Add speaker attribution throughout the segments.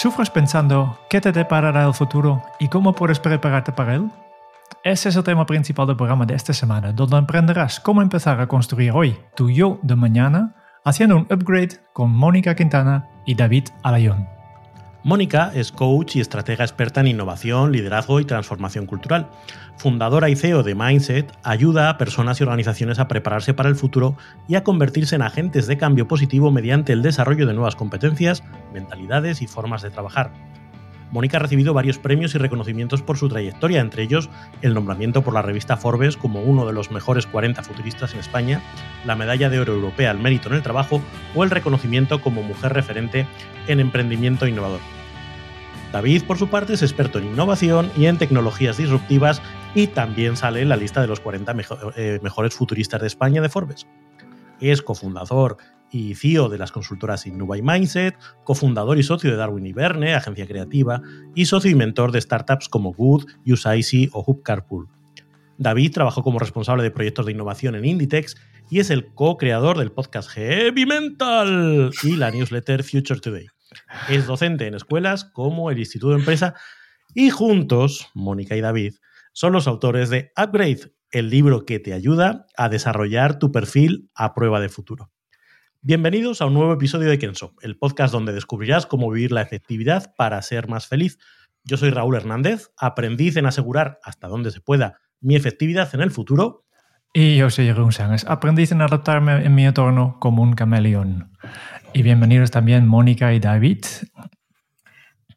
Speaker 1: ¿Sufres pensando qué te deparará el futuro y cómo puedes prepararte para él? Ese es el tema principal del programa de esta semana, donde aprenderás cómo empezar a construir hoy tu yo de mañana haciendo un upgrade con Mónica Quintana y David Alayón.
Speaker 2: Mónica es coach y estratega experta en innovación, liderazgo y transformación cultural. Fundadora y CEO de Mindset, ayuda a personas y organizaciones a prepararse para el futuro y a convertirse en agentes de cambio positivo mediante el desarrollo de nuevas competencias, mentalidades y formas de trabajar. Mónica ha recibido varios premios y reconocimientos por su trayectoria, entre ellos el nombramiento por la revista Forbes como uno de los mejores 40 futuristas en España, la medalla de oro europea al mérito en el trabajo o el reconocimiento como mujer referente en emprendimiento innovador. David, por su parte, es experto en innovación y en tecnologías disruptivas y también sale en la lista de los 40 eh, mejores futuristas de España de Forbes. Es cofundador y CEO de las consultoras Innova y Mindset, cofundador y socio de Darwin y Verne, agencia creativa, y socio y mentor de startups como Good, UseIC o Hub Carpool. David trabajó como responsable de proyectos de innovación en Inditex y es el co-creador del podcast Heavy Mental y la newsletter Future Today. Es docente en escuelas como el Instituto de Empresa y juntos, Mónica y David, son los autores de Upgrade, el libro que te ayuda a desarrollar tu perfil a prueba de futuro. Bienvenidos a un nuevo episodio de Kenso, el podcast donde descubrirás cómo vivir la efectividad para ser más feliz. Yo soy Raúl Hernández, aprendiz en asegurar hasta donde se pueda mi efectividad en el futuro.
Speaker 1: Y yo soy Jeroen Sánchez, aprendiz en adaptarme en mi entorno como un camaleón. Y bienvenidos también Mónica y David.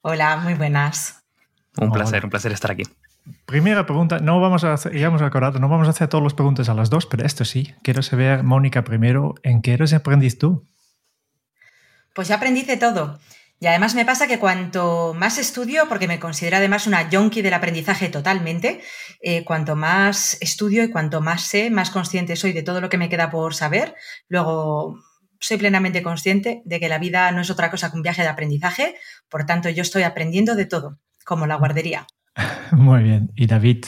Speaker 3: Hola, muy buenas.
Speaker 4: Un placer, un placer estar aquí.
Speaker 1: Primera pregunta, no vamos a hacer, ya hemos no vamos a hacer todas las preguntas a las dos, pero esto sí. Quiero saber, Mónica, primero, ¿en qué eres aprendiz tú?
Speaker 3: Pues ya aprendí de todo. Y además me pasa que cuanto más estudio, porque me considero además una junkie del aprendizaje totalmente, eh, cuanto más estudio y cuanto más sé, más consciente soy de todo lo que me queda por saber. Luego soy plenamente consciente de que la vida no es otra cosa que un viaje de aprendizaje, por tanto yo estoy aprendiendo de todo, como la guardería.
Speaker 1: Muy bien. ¿Y David?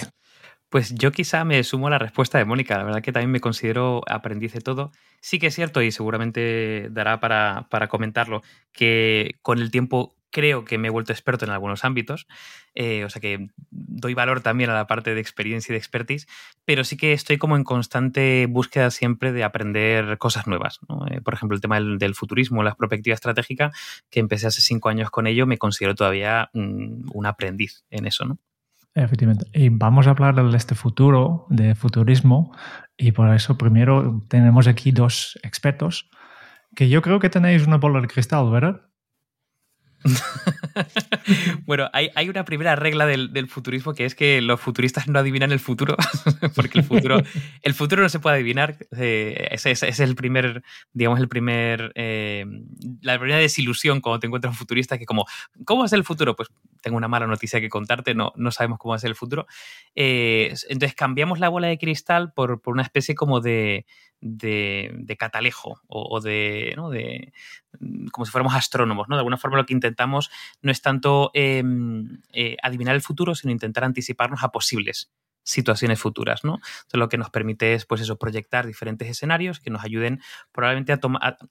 Speaker 4: Pues yo quizá me sumo a la respuesta de Mónica. La verdad que también me considero aprendiz de todo. Sí que es cierto, y seguramente dará para, para comentarlo, que con el tiempo creo que me he vuelto experto en algunos ámbitos, eh, o sea que doy valor también a la parte de experiencia y de expertise, pero sí que estoy como en constante búsqueda siempre de aprender cosas nuevas. Eh, por ejemplo, el tema del, futurismo, la perspectiva estratégica, que empecé hace cinco años con ello, me considero todavía un, aprendiz en eso, ¿no?
Speaker 1: Efectivamente. Y vamos a hablar de este futuro, de futurismo, y por eso primero tenemos aquí dos expertos que yo creo que tenéis una bola de cristal, ¿verdad?
Speaker 4: bueno, hay, una primera regla del, futurismo que es que los futuristas no adivinan el futuro, porque el futuro, el futuro no se puede adivinar. Eh, es el primer, digamos, el primer, eh, la primera desilusión cuando te encuentras un futurista que como, ¿cómo es el futuro? Pues tengo una mala noticia que contarte, no, no sabemos cómo es el futuro. Eh, entonces cambiamos la bola de cristal por una especie como de, de, catalejo o, de, de, mm, como si fuéramos astrónomos. ¿no? De alguna forma lo que intentamos no es tanto em, eh, adivinar el futuro, sino intentar anticiparnos a posibles situaciones futuras, ¿no? Entonces, lo que nos permite es, pues eso, proyectar diferentes escenarios que nos ayuden probablemente a,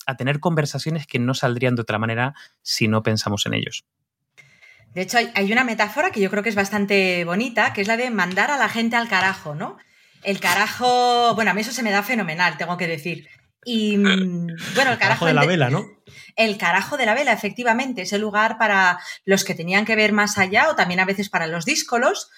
Speaker 4: a, tener conversaciones que no saldrían de otra manera si no pensamos en ellos.
Speaker 3: De hecho, hay, una metáfora que yo creo que es bastante bonita, que es la de mandar a la gente al carajo, ¿no? El carajo, bueno, a mí eso se me da fenomenal, tengo que decir. Y mm, bueno, el carajo,
Speaker 2: de la vela, ¿no?
Speaker 3: El carajo de la vela, efectivamente, ese lugar para los que tenían que ver más allá o también a veces para los díscolos.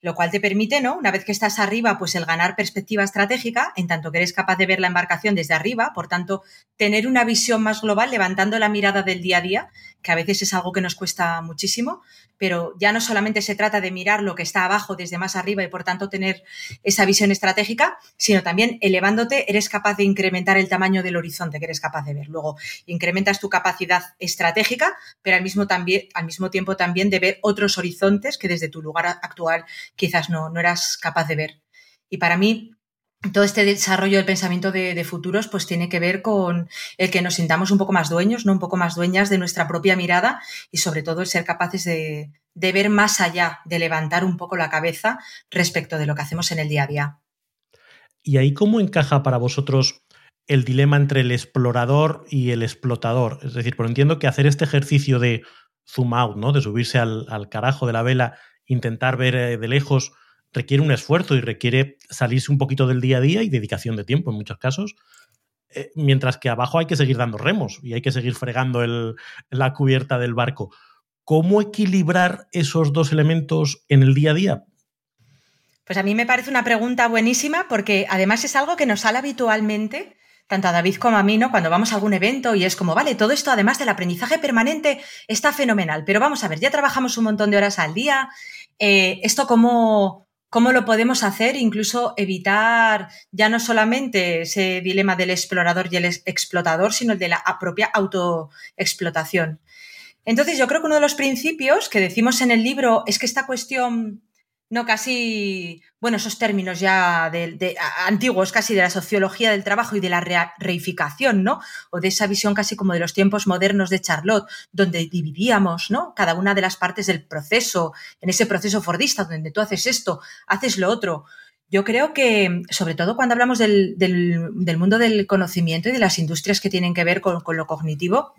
Speaker 3: lo cual te permite, ¿no? Una vez que estás arriba, pues el ganar perspectiva estratégica, en tanto que eres capaz de ver la embarcación desde arriba, por tanto, tener una visión más global, levantando la mirada del día a día, que a veces es algo que nos cuesta muchísimo, pero ya no solamente se trata de mirar lo que está abajo desde más arriba y por tanto tener esa visión estratégica, sino también elevándote, eres capaz de incrementar el tamaño del horizonte que eres capaz de ver. Luego, incrementas tu capacidad estratégica, pero al mismo, al mismo tiempo también de ver otros horizontes que desde tu lugar actual quizás no, no eras capaz de ver. Y para mí, todo este desarrollo del pensamiento de, futuros pues tiene que ver con el que nos sintamos un poco más dueños, ¿no? un poco más dueñas de nuestra propia mirada y sobre todo el ser capaces de, ver más allá, de levantar un poco la cabeza respecto de lo que hacemos en el día a día.
Speaker 2: ¿Y ahí cómo encaja para vosotros el dilema entre el explorador y el explotador? Es decir, por entiendo que hacer este ejercicio de zoom out, ¿no? De subirse al, al carajo de la vela, intentar ver eh, de lejos, requiere un esfuerzo y requiere salirse un poquito del día a día y dedicación de tiempo en muchos casos. Eh, mientras que abajo hay que seguir dando remos y hay que seguir fregando la cubierta del barco. ¿Cómo equilibrar esos dos elementos en el día a día?
Speaker 3: Pues a mí me parece una pregunta buenísima porque además es algo que nos sale habitualmente tanto a David como a mí, ¿no? Cuando vamos a algún evento y es como, vale, todo esto además del aprendizaje permanente está fenomenal, pero vamos a ver, ya trabajamos un montón de horas al día, eh, esto cómo, cómo lo podemos hacer, incluso evitar ya no solamente ese dilema del explorador y el explotador, sino el de la propia autoexplotación. Entonces, yo creo que uno de los principios que decimos en el libro es que esta cuestión no casi, bueno, esos términos ya antiguos, casi de la sociología del trabajo y de la reificación, ¿no? O de esa visión casi como de los tiempos modernos de Charlotte, donde dividíamos, ¿no? Cada una de las partes del proceso, en ese proceso fordista, donde tú haces esto, haces lo otro. Yo creo que, sobre todo cuando hablamos del, mundo del conocimiento y de las industrias que tienen que ver con, con lo cognitivo,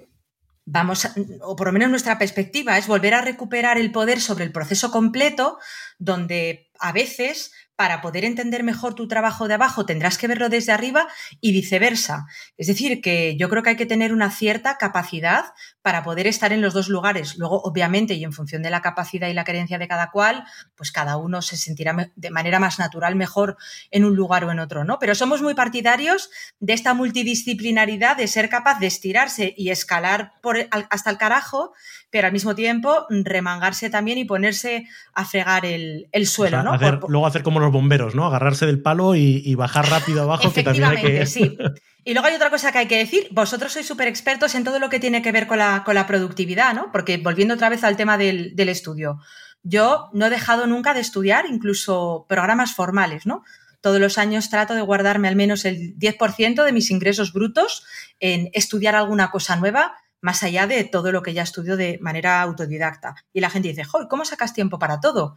Speaker 3: vamos, o por lo menos nuestra perspectiva es volver a recuperar el poder sobre el proceso completo, donde a veces para poder entender mejor tu trabajo de abajo tendrás que verlo desde arriba y viceversa. Es decir, que yo creo que hay que tener una cierta capacidad para poder estar en los dos lugares. Luego, obviamente, y en función de la capacidad y la creencia de cada cual, pues cada uno se sentirá de manera más natural mejor en un lugar o en otro, ¿no? Pero somos muy partidarios de esta multidisciplinaridad, de ser capaz de estirarse y escalar por, hasta el carajo pero al mismo tiempo remangarse también y ponerse a fregar el, suelo, ¿no?
Speaker 2: luego hacer como los bomberos, ¿no? Agarrarse del palo y, bajar rápido abajo, que también hay que...
Speaker 3: sí. Y luego hay otra cosa que hay que decir, vosotros sois súper expertos en todo lo que tiene que ver con la, con la productividad, ¿no? Porque volviendo otra vez al tema del, del estudio, yo no he dejado nunca de estudiar incluso programas formales, ¿no? Todos los años trato de guardarme al menos el 10% de mis ingresos brutos en estudiar alguna cosa nueva más allá de todo lo que ya estudio de manera autodidacta. Y la gente dice, ¡Joder, ¿cómo sacas tiempo para todo?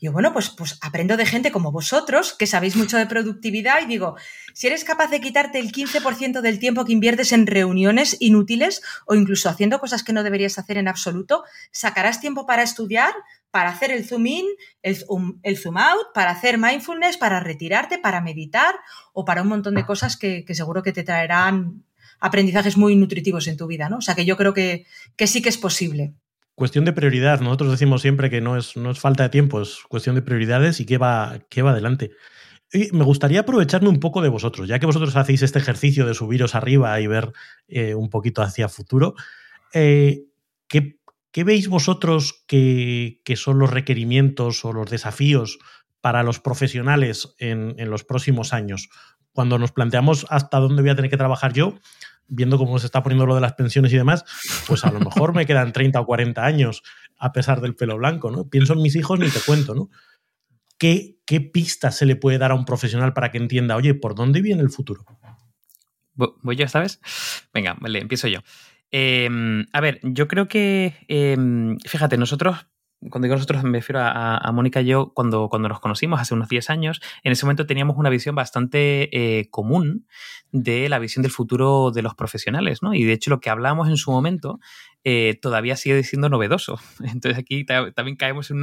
Speaker 3: Y yo, bueno, pues, pues aprendo de gente como vosotros, que sabéis mucho de productividad, y digo, si eres capaz de quitarte el 15% del tiempo que inviertes en reuniones inútiles o incluso haciendo cosas que no deberías hacer en absoluto, sacarás tiempo para estudiar, para hacer el zoom in, el, zoom out, para hacer mindfulness, para retirarte, para meditar o para un montón de cosas que, que seguro que te traerán aprendizajes muy nutritivos en tu vida, ¿no? O sea que yo creo que, sí que es posible.
Speaker 2: Cuestión de prioridad. Nosotros decimos siempre que no es, no es falta de tiempo, es cuestión de prioridades y qué va, qué va adelante. Y me gustaría aprovecharme un poco de vosotros, ya que vosotros hacéis este ejercicio de subiros arriba y ver eh, un poquito hacia futuro. Eh, ¿qué, veis vosotros que, son los requerimientos o los desafíos para los profesionales en, en, los próximos años? Cuando nos planteamos hasta dónde voy a tener que trabajar yo, viendo cómo se está poniendo lo de las pensiones y demás, pues a lo mejor me quedan 30 o 40 años a pesar del pelo blanco, ¿no? Pienso en mis hijos ni te cuento, ¿no? ¿Qué, qué pistas se le puede dar a un profesional para que entienda, oye, ¿por dónde viene el futuro?
Speaker 4: ¿Voy yo esta vez? Venga, vale, empiezo yo. Em, a ver, yo creo que, em, fíjate, nosotros cuando digo nosotros me refiero a, Mónica y yo, cuando, cuando nos conocimos hace unos 10 años, en ese momento teníamos una visión bastante eh, común de la visión del futuro de los profesionales, ¿no? Y de hecho lo que hablamos en su momento eh, todavía sigue siendo novedoso. Entonces aquí también caemos en,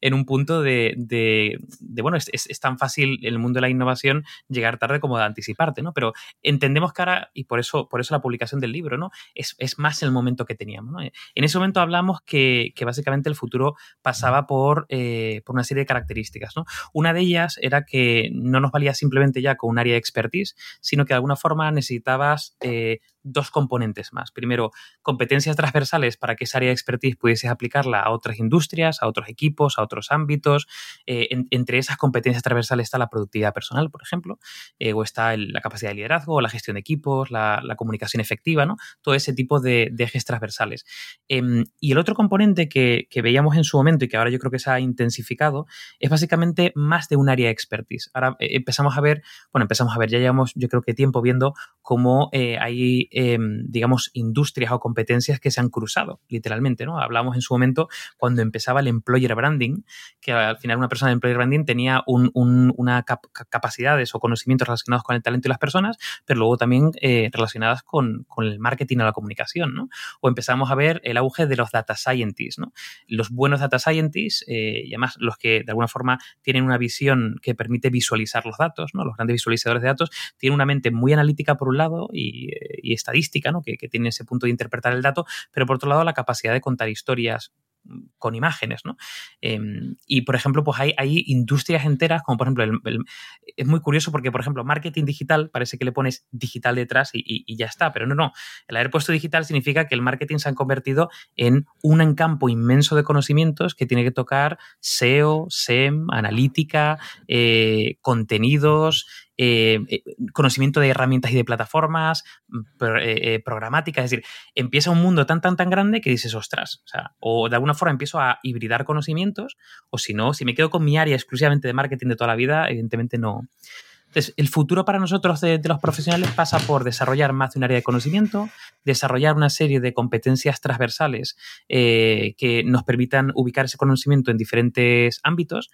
Speaker 4: en un punto de, de, bueno, es, es, tan fácil en el mundo de la innovación llegar tarde como de anticiparte, ¿no? Pero entendemos que ahora, y por eso, por eso la publicación del libro, ¿no? Es, es más el momento que teníamos, ¿no? En ese momento hablamos que, que básicamente el futuro pasaba por, eh, por una serie de características. ¿no? Una de ellas era que no nos valía simplemente ya con un área de expertise, sino que de alguna forma necesitabas eh, dos componentes más. Primero, competencias transversales para que esa área de expertise pudiese aplicarla a otras industrias, a otros equipos, a otros ámbitos. Eh, entre esas competencias transversales está la productividad personal, por ejemplo, eh, o está la capacidad de liderazgo, la gestión de equipos, la, comunicación efectiva, ¿no? Todo ese tipo de, ejes transversales. Em, y el otro componente que, veíamos en su momento y que ahora yo creo que se ha intensificado es básicamente más de un área de expertise. Ahora eh, empezamos a ver, bueno, empezamos a ver, ya llevamos yo creo que tiempo viendo cómo hay Em, digamos, industrias o competencias que se han cruzado, literalmente, ¿no? Hablamos en su momento cuando empezaba el employer branding, que al final una persona de employer branding tenía una capacidades o conocimientos relacionados con el talento y las personas, pero luego también eh, relacionadas con, el marketing o la comunicación, ¿no? O empezamos a ver el auge de los data scientists. Los buenos data scientists, eh, y además los que de alguna forma tienen una visión que permite visualizar los datos, ¿no? Los grandes visualizadores de datos tienen una mente muy analítica por un lado y, eh, y estadística, ¿no? que, tiene ese punto de interpretar el dato, pero por otro lado la capacidad de contar historias mm, con imágenes, ¿no? Em, y, por ejemplo, pues hay, industrias enteras, como por ejemplo, es muy curioso porque, por ejemplo, marketing digital parece que le pones digital detrás y, ya está, pero no, no. El haber puesto digital significa que el marketing se ha convertido en un campo inmenso de conocimientos que tiene que tocar SEO, SEM, analítica, eh, contenidos, eh, eh, conocimiento de herramientas y de plataformas, mm, eh, programáticas, es decir, empieza un mundo tan, tan, tan grande que dices, ostras, o, sea, o de alguna forma empiezo a hibridar conocimientos, o si no, si me quedo con mi área exclusivamente de marketing de toda la vida, evidentemente no. Entonces, el futuro para nosotros de, los profesionales pasa por desarrollar más de un área de conocimiento, desarrollar una serie de competencias transversales que nos permitan ubicar ese conocimiento en diferentes ámbitos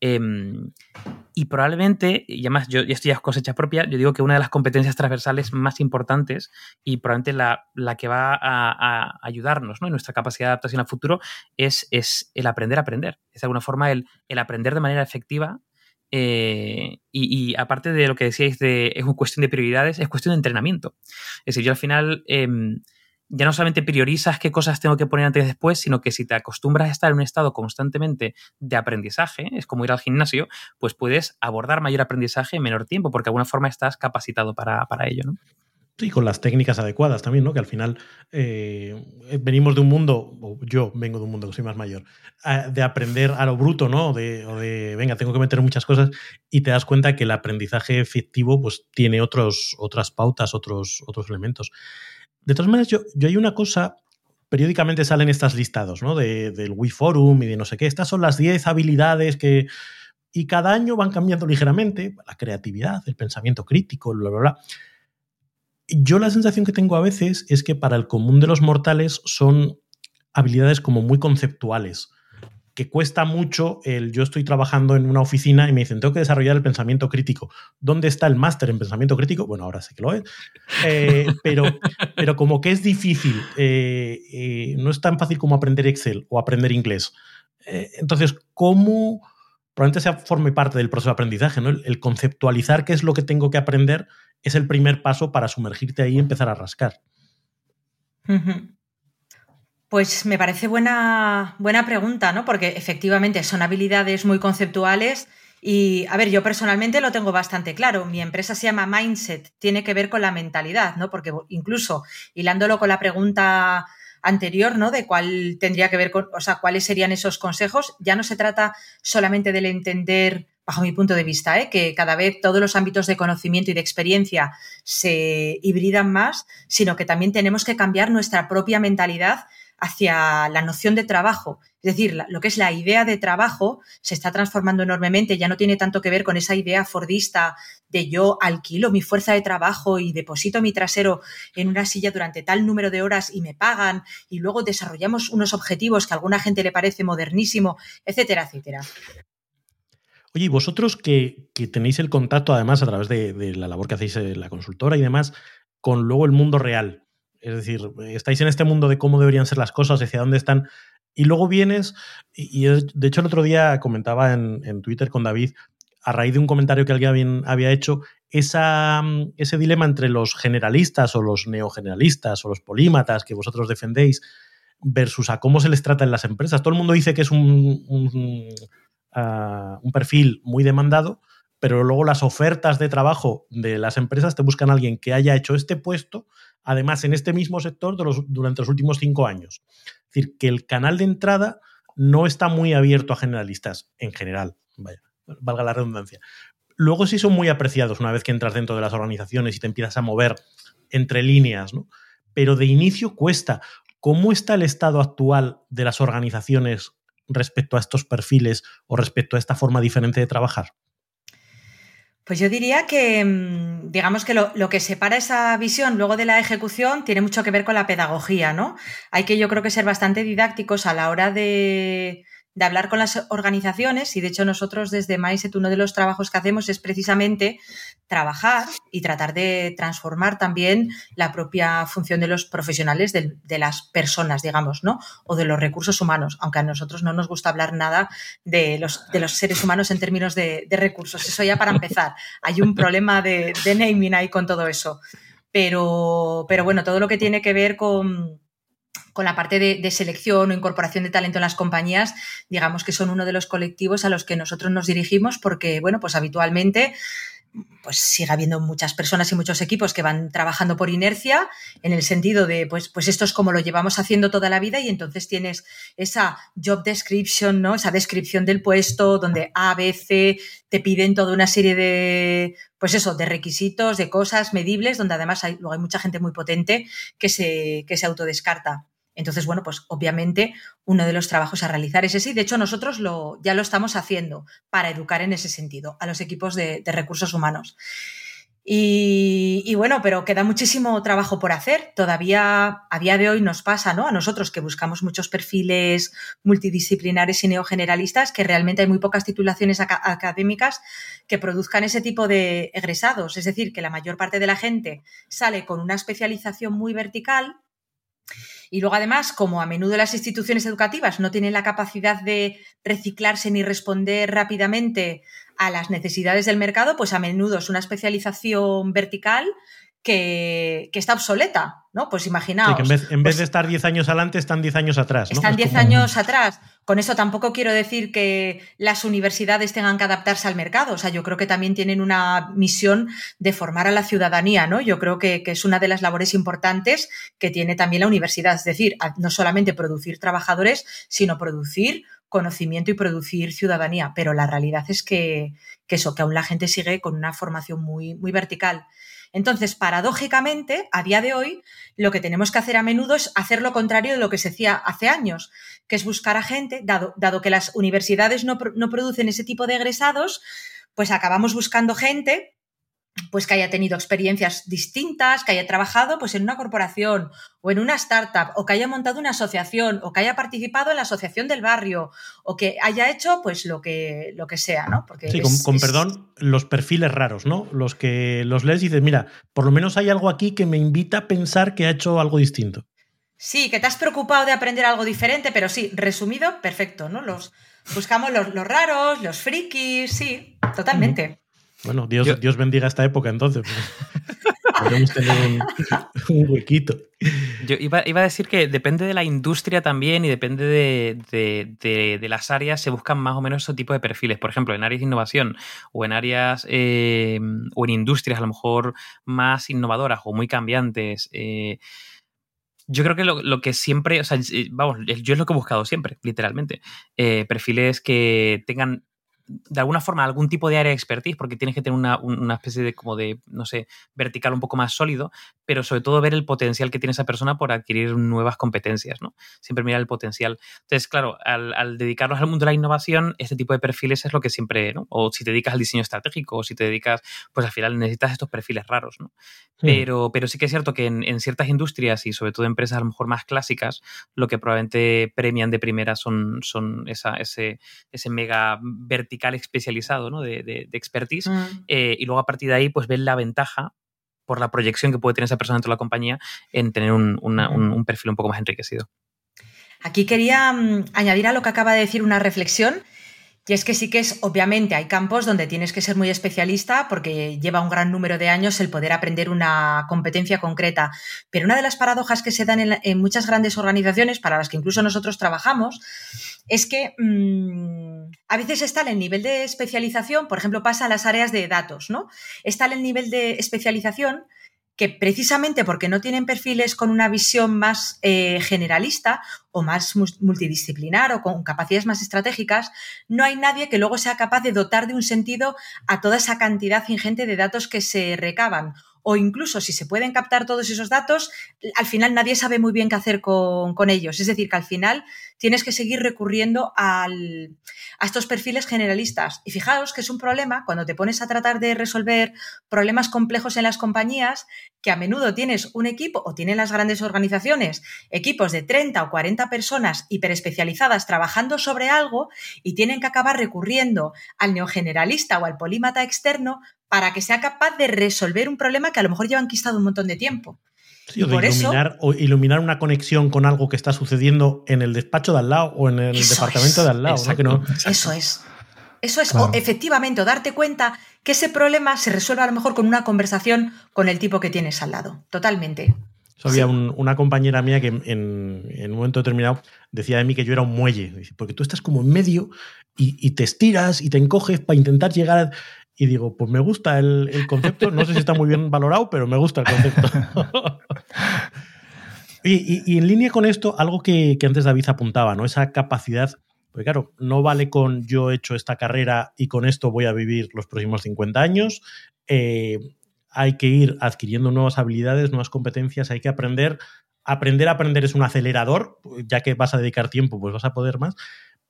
Speaker 4: Em, y probablemente, y además yo, estoy a cosecha propia, yo digo que una de las competencias transversales más importantes y probablemente la, la que va a, ayudarnos ¿no? en nuestra capacidad de adaptación al futuro es, es el aprender a aprender. Es de alguna forma el, el aprender de manera efectiva. Eh, y, aparte de lo que decíais de es una cuestión de prioridades, es cuestión de entrenamiento. Es decir, yo al final em, ya no solamente priorizas qué cosas tengo que poner antes y después, sino que si te acostumbras a estar en un estado constantemente de aprendizaje, es como ir al gimnasio, pues puedes abordar mayor aprendizaje en menor tiempo, porque de alguna forma estás capacitado para, ello, ¿no?
Speaker 2: Sí, con las técnicas adecuadas también, ¿no? Que al final eh, venimos de un mundo, o yo vengo de un mundo que soy más mayor, de aprender a lo bruto, ¿no? De, o de, venga, tengo que meter muchas cosas y te das cuenta que el aprendizaje efectivo pues tiene otros, otras pautas, otros, otros elementos. De todas maneras, yo, yo hay una cosa, periódicamente salen estas listados, ¿no? De, del Wii Forum y de no sé qué. Estas son las 10 habilidades que... Y cada año van cambiando ligeramente. La creatividad, el pensamiento crítico, bla, bla, bla. Yo la sensación que tengo a veces es que para el común de los mortales son habilidades como muy conceptuales que cuesta mucho el yo estoy trabajando en una oficina y me dicen, tengo que desarrollar el pensamiento crítico. ¿Dónde está el máster en pensamiento crítico? Bueno, ahora sé que lo es, eh, pero, pero como que es difícil, eh, eh, no es tan fácil como aprender Excel o aprender inglés. entonces, ¿cómo? Probablemente sea, forme parte del proceso de aprendizaje, ¿no? El, conceptualizar qué es lo que tengo que aprender es el primer paso para sumergirte ahí y empezar a rascar.
Speaker 3: Pues me parece buena, buena pregunta, ¿no? Porque efectivamente son habilidades muy conceptuales y, a ver, yo personalmente lo tengo bastante claro. Mi empresa se llama Mindset, tiene que ver con la mentalidad, ¿no? Porque incluso hilándolo con la pregunta anterior, ¿no? De cuál tendría que ver con, o sea, cuáles serían esos consejos, ya no se trata solamente del entender bajo mi punto de vista, ¿eh? que cada vez todos los ámbitos de conocimiento y de experiencia se hibridan más, sino que también tenemos que cambiar nuestra propia mentalidad hacia la noción de trabajo. Es decir, lo que es la idea de trabajo se está transformando enormemente, ya no tiene tanto que ver con esa idea fordista de yo alquilo mi fuerza de trabajo y deposito mi trasero en una silla durante tal número de horas y me pagan y luego desarrollamos unos objetivos que a alguna gente le parece modernísimo, etcétera, etcétera.
Speaker 2: Oye, y vosotros que, tenéis el contacto además a través de, de la labor que hacéis en la consultora y demás, con luego el mundo real, es decir, estáis en este mundo de cómo deberían ser las cosas, hacia dónde están, y luego vienes, y, de hecho el otro día comentaba en, Twitter con David, a raíz de un comentario que alguien había hecho, esa, ese dilema entre los generalistas o los neogeneralistas o los polímatas que vosotros defendéis, versus a cómo se les trata en las empresas. Todo el mundo dice que es un, un, ah, un perfil muy demandado, pero luego las ofertas de trabajo de las empresas te buscan a alguien que haya hecho este puesto, además en este mismo sector durante los últimos cinco años. Es decir, que el canal de entrada no está muy abierto a generalistas en general, vaya, valga la redundancia. Luego sí son muy apreciados una vez que entras dentro de las organizaciones y te empiezas a mover entre líneas, ¿no? Pero de inicio cuesta. ¿Cómo está el estado actual de las organizaciones respecto a estos perfiles o respecto a esta forma diferente de trabajar?
Speaker 3: Pues yo diría que, mm, digamos que lo, que separa esa visión luego de la ejecución tiene mucho que ver con la pedagogía, ¿no? Hay que yo creo que ser bastante didácticos a la hora de, hablar con las organizaciones y de hecho nosotros desde MySet uno de los trabajos que hacemos es precisamente trabajar y tratar de transformar también la propia función de los profesionales, de, las personas, digamos, ¿no? O de los recursos humanos, aunque a nosotros no nos gusta hablar nada de los, de los seres humanos en términos de, recursos. Eso ya para empezar. Hay un problema de, de naming ahí con todo eso. Pero, pero bueno, todo lo que tiene que ver con con la parte de, selección o incorporación de talento en las compañías, digamos que son uno de los colectivos a los que nosotros nos dirigimos porque, bueno, pues habitualmente pues sigue habiendo muchas personas y muchos equipos que van trabajando por inercia, en el sentido de, pues, pues esto es como lo llevamos haciendo toda la vida y entonces tienes esa job description, ¿no? Esa descripción del puesto donde A, B, C te piden toda una serie de, pues eso, de requisitos, de cosas medibles, donde además hay, luego hay mucha gente muy potente que se, que se autodescarta. Entonces, bueno, pues obviamente uno de los trabajos a realizar es ese de hecho nosotros lo, ya lo estamos haciendo para educar en ese sentido a los equipos de, recursos humanos. Y, bueno, pero queda muchísimo trabajo por hacer. Todavía a día de hoy nos pasa, ¿no? A nosotros que buscamos muchos perfiles multidisciplinares y neogeneralistas, que realmente hay muy pocas titulaciones académicas que produzcan ese tipo de egresados. Es decir, que la mayor parte de la gente sale con una especialización muy vertical y luego, además, como a menudo las instituciones educativas no tienen la capacidad de reciclarse ni responder rápidamente a las necesidades del mercado, pues a menudo es una especialización vertical que, está obsoleta, ¿no? Pues imaginaos.
Speaker 2: en vez, en vez
Speaker 3: pues
Speaker 2: de estar 10 años adelante, están 10 años atrás.
Speaker 3: Están 10 años atrás. Con eso tampoco quiero decir que las universidades tengan que adaptarse al mercado. O sea, yo creo que también tienen una misión de formar a la ciudadanía, ¿no? Yo creo que, que es una de las labores importantes que tiene también la universidad. Es decir, no solamente producir trabajadores, sino producir conocimiento y producir ciudadanía. Pero la realidad es que, que eso, que aún la gente sigue con una formación muy, muy vertical. Entonces, paradójicamente, a día de hoy, lo que tenemos que hacer a menudo es hacer lo contrario de lo que se hacía hace años, que es buscar a gente, dado, que las universidades no producen ese tipo de egresados, pues acabamos buscando gente pues que haya tenido experiencias distintas, que haya trabajado pues en una corporación o en una startup o que haya montado una asociación o que haya participado en la asociación del barrio o que haya hecho pues lo que lo que sea, ¿no?
Speaker 2: Porque sí, con, perdón, los perfiles raros, ¿no? Los que los lees y dices, mira, por lo menos hay algo aquí que me invita a pensar que ha hecho algo distinto.
Speaker 3: Sí, que te has preocupado de aprender algo diferente, pero sí, resumido, perfecto, ¿no? Los buscamos los, raros, los frikis, sí, totalmente.
Speaker 2: Bueno, Dios, Dios bendiga esta época entonces. Podemos tener un, huequito.
Speaker 4: Yo iba, a decir que depende de la industria también y depende de, las áreas, se buscan más o menos ese tipo de perfiles. Por ejemplo, en áreas de innovación o en áreas eh, o en industrias a lo mejor más innovadoras o muy cambiantes. Eh, yo creo que lo, que siempre, o sea, vamos, yo es lo que he buscado siempre, literalmente. Eh, perfiles que tengan de alguna forma algún tipo de área de expertise, porque tienes que tener una, especie de como de, no sé, vertical un poco más sólido, pero sobre todo ver el potencial que tiene esa persona por adquirir nuevas competencias, ¿no? Siempre mirar el potencial. Entonces, claro, al, dedicarnos al mundo de la innovación, este tipo de perfiles es lo que siempre, ¿no? O si te dedicas al diseño estratégico, o si te dedicas, pues al final necesitas estos perfiles raros, ¿no? Pero, pero sí que es cierto que en, ciertas industrias y sobre todo empresas a lo mejor más clásicas, lo que probablemente premian de primera son, son esa, ese, ese mega vertical especializado ¿no? de, expertise mm. eh, y luego a partir de ahí pues ven la ventaja por la proyección que puede tener esa persona dentro de la compañía en tener un, perfil un poco más enriquecido.
Speaker 3: Aquí quería mm, añadir a lo que acaba de decir una reflexión Y es que sí que es, obviamente, hay campos donde tienes que ser muy especialista porque lleva un gran número de años el poder aprender una competencia concreta. Pero una de las paradojas que se dan en, muchas grandes organizaciones, para las que incluso nosotros trabajamos, es que mm, a veces está el nivel de especialización, por ejemplo, pasa a las áreas de datos, ¿no? Está el nivel de especialización que precisamente porque no tienen perfiles con una visión más eh, generalista o más multidisciplinar o con capacidades más estratégicas, no hay nadie que luego sea capaz de dotar de un sentido a toda esa cantidad ingente de datos que se recaban o incluso si se pueden captar todos esos datos, al final nadie sabe muy bien qué hacer con, ellos. Es decir, que al final tienes que seguir recurriendo a estos perfiles generalistas. Y fijaos que es un problema cuando te pones a tratar de resolver problemas complejos en las compañías, que a menudo tienes un equipo o tienen las grandes organizaciones, equipos de 30 o 40 personas hiperespecializadas trabajando sobre algo y tienen que acabar recurriendo al neogeneralista o al polímata externo para que sea capaz de resolver un problema que a lo mejor lleva enquistado un montón de tiempo.
Speaker 2: Sí, o, iluminar, o iluminar una conexión con algo que está sucediendo en el despacho de al lado o en el departamento de al lado.
Speaker 3: Eso es. Eso es, o efectivamente, o darte cuenta que ese problema se resuelve a lo mejor con una conversación con el tipo que tienes al lado. Totalmente.
Speaker 2: había una compañera mía que en, un momento determinado decía de mí que yo era un muelle, porque tú estás como en medio y, y, te estiras y te encoges para intentar llegar y digo, pues me gusta el, concepto, no sé si está muy bien valorado, pero me gusta el concepto. y, en línea con esto, algo que, antes David apuntaba, ¿no? Esa capacidad, porque claro, no vale con yo he hecho esta carrera y con esto voy a vivir los próximos 50 años. Eh, hay que ir adquiriendo nuevas habilidades, nuevas competencias, hay que aprender. Aprender a aprender es un acelerador, ya que vas a dedicar tiempo, pues vas a poder más,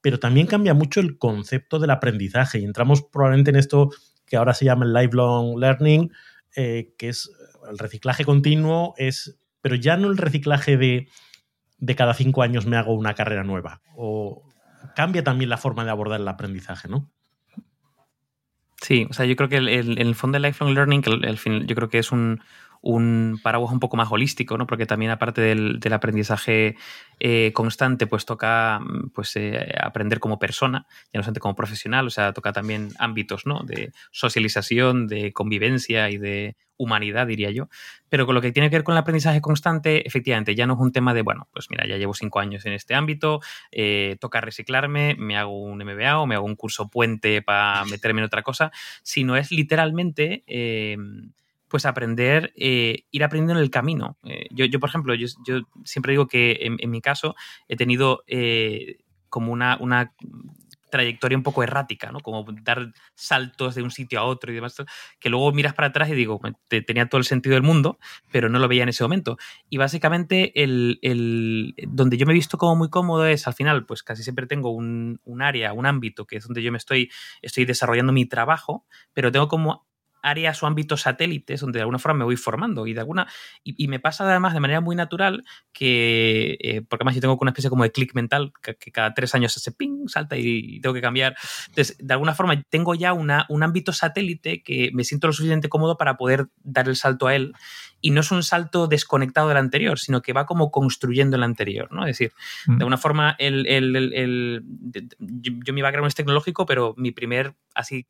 Speaker 2: pero también cambia mucho el concepto del aprendizaje y entramos probablemente en esto que ahora se llama el lifelong learning, eh, que es el reciclaje continuo, es, pero ya no el reciclaje de, cada cinco años me hago una carrera nueva. O cambia también la forma de abordar el aprendizaje, ¿no?
Speaker 4: Sí, o sea, yo creo que el, el fondo del lifelong learning, que el, yo creo que es un, un paraguas un poco más holístico, ¿no? Porque también aparte del, aprendizaje eh, constante, pues toca pues, eh, aprender como persona, ya no solamente como profesional, o sea, toca también ámbitos, ¿no? De socialización, de convivencia y de humanidad, diría yo. Pero con lo que tiene que ver con el aprendizaje constante, efectivamente, ya no es un tema de, bueno, pues mira, ya llevo cinco años en este ámbito, eh, toca reciclarme, me hago un MBA o me hago un curso puente para meterme en otra cosa, sino es literalmente pues aprender, eh, ir aprendiendo en el camino. Eh, yo, yo, por ejemplo, yo, siempre digo que en, mi caso he tenido eh, como una, una, trayectoria un poco errática, ¿no? Como dar saltos de un sitio a otro y demás, que luego miras para atrás y digo, tenía todo el sentido del mundo, pero no lo veía en ese momento. Y básicamente el, el, donde yo me he visto como muy cómodo es al final, pues casi siempre tengo un, un área, un ámbito que es donde yo me estoy, estoy desarrollando mi trabajo, pero tengo como áreas o ámbitos satélites donde de alguna forma me voy formando y de alguna y, me pasa además de manera muy natural que eh, porque además yo tengo una especie como de clic mental que, cada tres años hace ping salta y, tengo que cambiar. Entonces de alguna forma tengo ya una, un ámbito satélite que me siento lo suficientemente cómodo para poder dar el salto a él. Y no es un salto desconectado del anterior sino que va como construyendo el anterior no es decir de mm. alguna forma el, el, yo, yo mi background es tecnológico pero mi primer así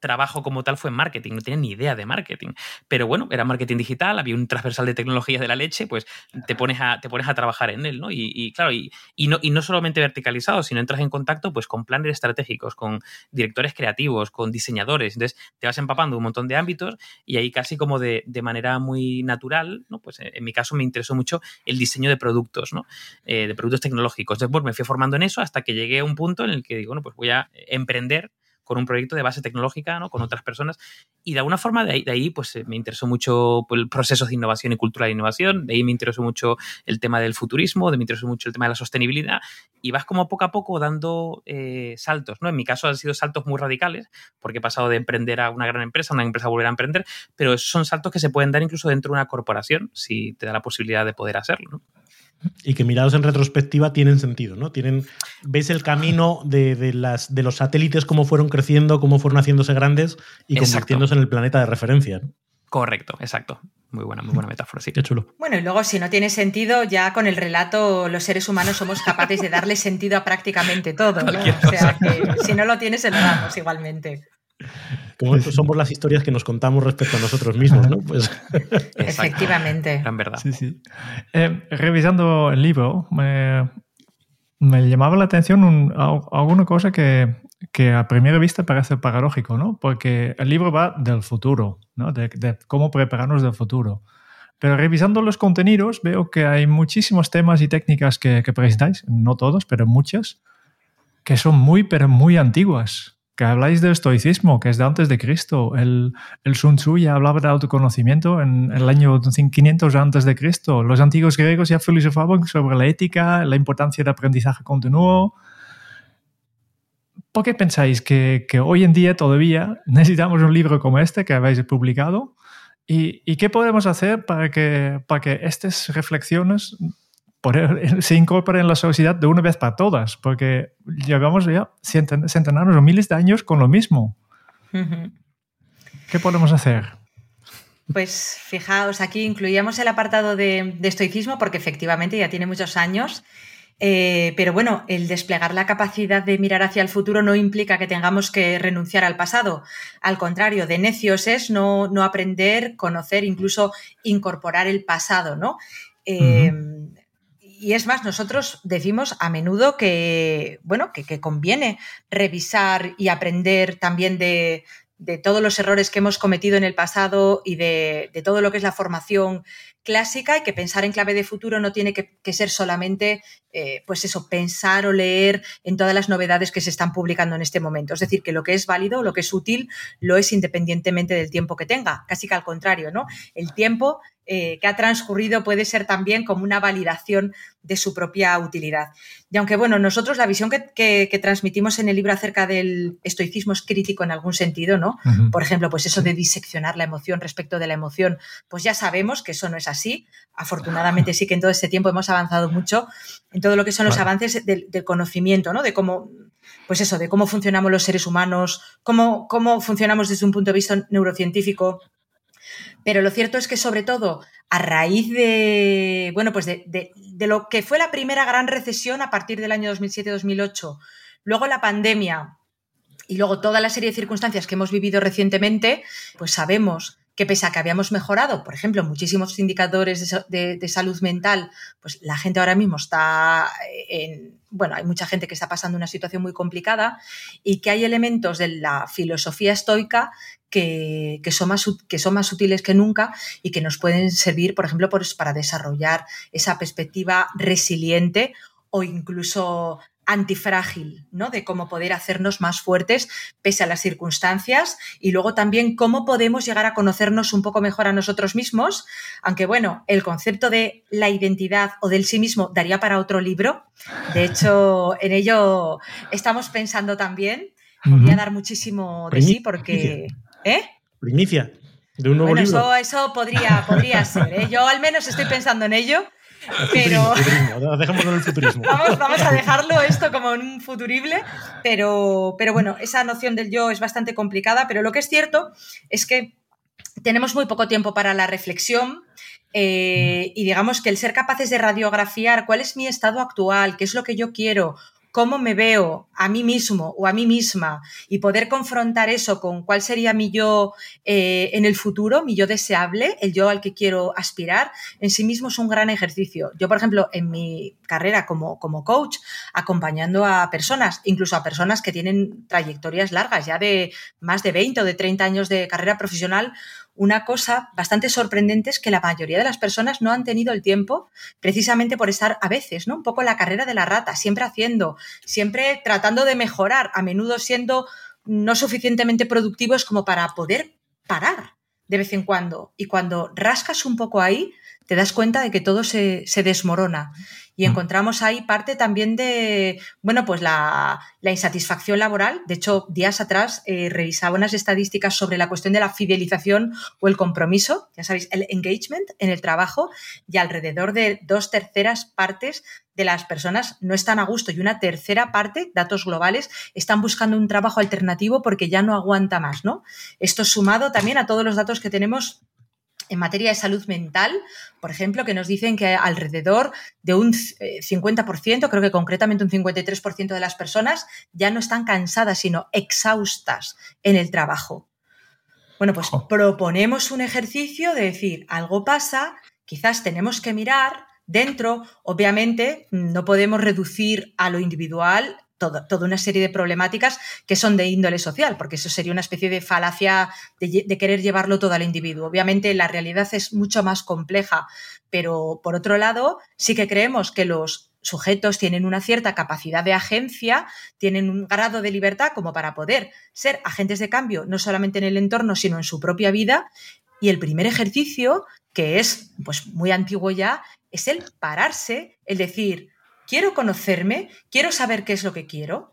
Speaker 4: trabajo como tal fue en marketing, no tenía ni idea de marketing. Pero bueno, era marketing digital, había un transversal de tecnologías de la leche, pues te pones a, te pones a trabajar en él, ¿no? Y, claro, y, no, y no solamente verticalizado, sino entras en contacto pues con planes estratégicos, con directores creativos, con diseñadores. Entonces te vas empapando un montón de ámbitos y ahí casi como de, manera muy natural, ¿no? Pues en mi caso me interesó mucho el diseño de productos, ¿no? Eh, de productos tecnológicos. Después me fui formando en eso hasta que llegué a un punto en el que digo, bueno, pues voy a emprender con un proyecto de base tecnológica, ¿no? con otras personas. Y de alguna forma de ahí, pues eh, me interesó mucho pues, el proceso de innovación y cultura de innovación, de ahí me interesó mucho el tema del futurismo, de me interesó mucho el tema de la sostenibilidad y vas como poco a poco dando eh, saltos. ¿no? En mi caso han sido saltos muy radicales porque he pasado de emprender a una gran empresa, a una empresa a volver a emprender, pero son saltos que se pueden dar incluso dentro de una corporación si te da la posibilidad de poder hacerlo. ¿no?
Speaker 2: Y que mirados en retrospectiva tienen sentido, ¿no? Tienen, ves el camino de, las, de los satélites, cómo fueron creciendo, cómo fueron haciéndose grandes y convirtiéndose en el planeta de referencia.
Speaker 4: Correcto, exacto. Muy buena, muy buena metáfora, sí.
Speaker 2: Qué chulo.
Speaker 3: Bueno, y luego si no tiene sentido, ya con el relato los seres humanos somos capaces de darle sentido a prácticamente todo. ¿no? O sea que si no lo tienes, se lo damos igualmente.
Speaker 2: Como somos las historias que nos contamos respecto a nosotros mismos, ¿no? Pues...
Speaker 3: Efectivamente.
Speaker 4: En verdad.
Speaker 1: Sí, sí. Eh, revisando el libro, me, me llamaba la atención un, alguna cosa que, que, a primera vista parece paradójico, ¿no? Porque el libro va del futuro, ¿no? De, de, cómo prepararnos del futuro. Pero revisando los contenidos veo que hay muchísimos temas y técnicas que, que presentáis, no todos, pero muchas, que son muy, pero muy antiguas que habláis del estoicismo, que es de antes de Cristo. El, el Sun Tzu ya hablaba de autoconocimiento en, el año 500 antes de Cristo. Los antiguos griegos ya filosofaban sobre la ética, la importancia del aprendizaje continuo. ¿Por qué pensáis que, que hoy en día todavía necesitamos un libro como este que habéis publicado? ¿Y, y qué podemos hacer para que, para que estas reflexiones se incorpora en la sociedad de una vez para todas, porque llevamos ya centenares o miles de años con lo mismo. ¿Qué podemos hacer?
Speaker 3: Pues fijaos, aquí incluíamos el apartado de, de estoicismo porque efectivamente ya tiene muchos años, eh, pero bueno, el desplegar la capacidad de mirar hacia el futuro no implica que tengamos que renunciar al pasado. Al contrario, de necios es no, no aprender, conocer, incluso incorporar el pasado, ¿no? Eh, y es más, nosotros decimos a menudo que, bueno, que, conviene revisar y aprender también de, todos los errores que hemos cometido en el pasado y de, todo lo que es la formación clásica y que pensar en clave de futuro no tiene que, ser solamente, eh, pues eso, pensar o leer en todas las novedades que se están publicando en este momento. Es decir, que lo que es válido, lo que es útil, lo es independientemente del tiempo que tenga. Casi que al contrario, ¿no? El tiempo eh, que ha transcurrido puede ser también como una validación de su propia utilidad. Y aunque, bueno, nosotros la visión que, transmitimos en el libro acerca del estoicismo es crítico en algún sentido, ¿no? Por ejemplo, pues eso de diseccionar la emoción respecto de la emoción, pues ya sabemos que eso no es así. Afortunadamente sí que en todo este tiempo hemos avanzado mucho en todo lo que son los avances del, conocimiento, ¿no? De cómo pues eso, de cómo funcionamos los seres humanos, cómo, cómo funcionamos desde un punto de vista neurocientífico, pero lo cierto es que, sobre todo, a raíz de, bueno, pues de, de, lo que fue la primera gran recesión a partir del año 2007-2008, luego la pandemia y luego toda la serie de circunstancias que hemos vivido recientemente, pues sabemos que pese a que habíamos mejorado, por ejemplo, muchísimos indicadores de, de, salud mental, pues la gente ahora mismo está en, bueno, hay mucha gente que está pasando una situación muy complicada y que hay elementos de la filosofía estoica que, son, más, que son más útiles que nunca y que nos pueden servir, por ejemplo, para desarrollar esa perspectiva resiliente o incluso antifrágil, ¿no? De cómo poder hacernos más fuertes pese a las circunstancias y luego también cómo podemos llegar a conocernos un poco mejor a nosotros mismos, aunque bueno, el concepto de la identidad o del sí mismo daría para otro libro. De hecho, en ello estamos pensando también. Podría dar muchísimo de sí porque... ¿Eh?
Speaker 2: Primicia. De un nuevo
Speaker 3: bueno,
Speaker 2: libro.
Speaker 3: Eso, eso podría, podría ser. ¿eh? Yo al menos estoy pensando en ello. Pero...
Speaker 2: Dejémoslo en el futurismo.
Speaker 3: Vamos, vamos, a dejarlo esto como un futurible, pero, pero bueno, esa noción del yo es bastante complicada, pero lo que es cierto es que tenemos muy poco tiempo para la reflexión eh, y digamos que el ser capaces de radiografiar cuál es mi estado actual, qué es lo que yo quiero, cómo me veo a mí mismo o a mí misma y poder confrontar eso con cuál sería mi yo eh, en el futuro, mi yo deseable, el yo al que quiero aspirar, en sí mismo es un gran ejercicio. Yo, por ejemplo, en mi carrera como, como coach, acompañando a personas, incluso a personas que tienen trayectorias largas, ya de más de 20 o de 30 años de carrera profesional, una cosa bastante sorprendente es que la mayoría de las personas no han tenido el tiempo precisamente por estar a veces, ¿no? Un poco la carrera de la rata, siempre haciendo, siempre tratando de mejorar, a menudo siendo no suficientemente productivos como para poder parar de vez en cuando. Y cuando rascas un poco ahí, te das cuenta de que todo se, se desmorona. Y mm. encontramos ahí parte también de, bueno, pues la, la insatisfacción laboral. De hecho, días atrás eh, revisaba unas estadísticas sobre la cuestión de la fidelización o el compromiso, ya sabéis, el engagement en el trabajo y alrededor de dos terceras partes de las personas no están a gusto y una tercera parte, datos globales, están buscando un trabajo alternativo porque ya no aguanta más, ¿no? Esto sumado también a todos los datos que tenemos en materia de salud mental, por ejemplo, que nos dicen que alrededor de un 50%, eh, creo que concretamente un 53% de las personas ya no están cansadas, sino exhaustas en el trabajo. Bueno, pues proponemos un ejercicio de decir, algo pasa, quizás tenemos que mirar dentro, obviamente no podemos reducir a lo individual toda una serie de problemáticas que son de índole social, porque eso sería una especie de falacia de, querer llevarlo todo al individuo. Obviamente la realidad es mucho más compleja, pero por otro lado sí que creemos que los sujetos tienen una cierta capacidad de agencia, tienen un grado de libertad como para poder ser agentes de cambio, no solamente en el entorno, sino en su propia vida. Y el primer ejercicio, que es pues muy antiguo ya, es el pararse, el decir, quiero conocerme, quiero saber qué es lo que quiero,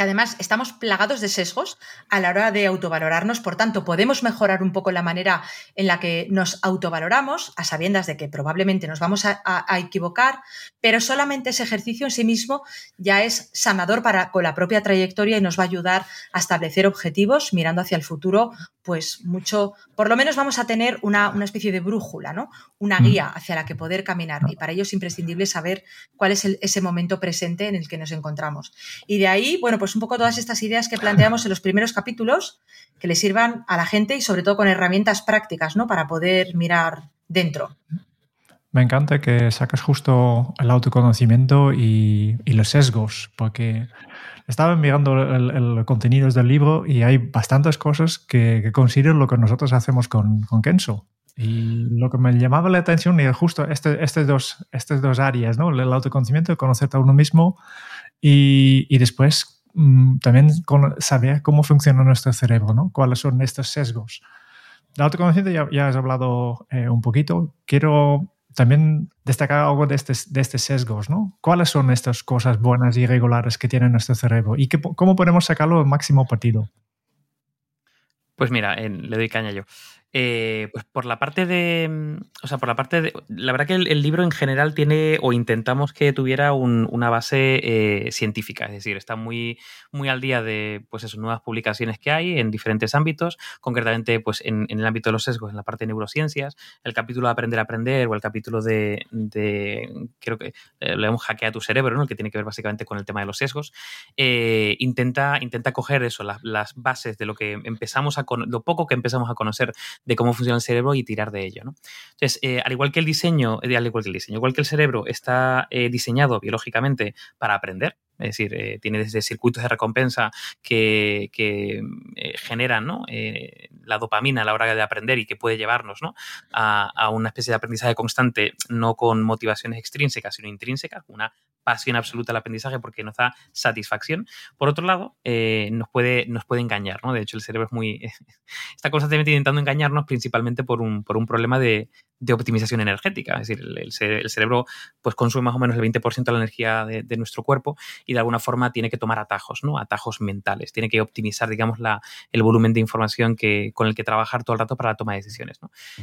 Speaker 3: que además estamos plagados de sesgos a la hora de autovalorarnos, por tanto podemos mejorar un poco la manera en la que nos autovaloramos, a sabiendas de que probablemente nos vamos a, equivocar, pero solamente ese ejercicio en sí mismo ya es sanador para con la propia trayectoria y nos va a ayudar a establecer objetivos mirando hacia el futuro, pues mucho, por lo menos vamos a tener una, especie de brújula, ¿no? Una mm. guía hacia la que poder caminar y para ello es imprescindible saber cuál es ese momento presente en el que nos encontramos. Y de ahí, bueno, pues un poco todas estas ideas que planteamos en los primeros capítulos que le sirvan a la gente y sobre todo con herramientas prácticas, ¿no? Para poder mirar dentro.
Speaker 1: Me encanta que sacas justo el autoconocimiento y, los sesgos, porque estaba mirando el, contenido del libro y hay bastantes cosas que, que considero lo que nosotros hacemos con, con Kenzo. Y lo que me llamaba la atención era justo este, este dos, estas dos áreas, ¿no? el autoconocimiento, conocerte a uno mismo y, y después Mm, también saber cómo funciona nuestro cerebro, ¿no? cuáles son estos sesgos. De autoconocimiento ya, has hablado eh, un poquito. Quiero también destacar algo de, este, de estos sesgos, ¿no? ¿Cuáles son estas cosas buenas y regulares que tiene nuestro cerebro y cómo podemos sacarlo al máximo partido?
Speaker 4: Pues mira, le doy caña yo. Eh, pues por la parte de. Mm, o sea, por la parte de. La verdad que el, libro en general tiene, o intentamos que tuviera una base eh, científica, es decir, está muy, muy al día de pues eso, nuevas publicaciones que hay en diferentes ámbitos, concretamente pues en, el ámbito de los sesgos, en la parte de neurociencias, el capítulo de aprender a aprender o el capítulo de. creo que eh, hemos hackea tu cerebro, ¿no? El que tiene que ver básicamente con el tema de los sesgos. intenta, intenta coger eso, las, las bases de lo que empezamos a lo poco que empezamos a conocer de cómo funciona el cerebro y tirar de ello. ¿no? Entonces, eh, al igual que el diseño, eh, al igual que el diseño, igual que el cerebro está eh, diseñado biológicamente para aprender, es decir, tiene desde circuitos de recompensa que, generan la dopamina a la hora de aprender y que puede llevarnos a, a, una especie de aprendizaje constante, no con motivaciones extrínsecas, sino intrínsecas, una pasión absoluta al aprendizaje porque nos da satisfacción. Por otro lado, eh, nos, puede, nos puede engañar, ¿no? De hecho, el cerebro es muy. está constantemente intentando engañarnos, principalmente por un, por un problema de, de optimización energética. Es decir, el, cerebro pues, consume más o menos el 20% de la energía de, nuestro cuerpo y de alguna forma tiene que tomar atajos, ¿no? Atajos mentales. Tiene que optimizar, digamos, la, el volumen de información que, con el que trabajar todo el rato para la toma de decisiones.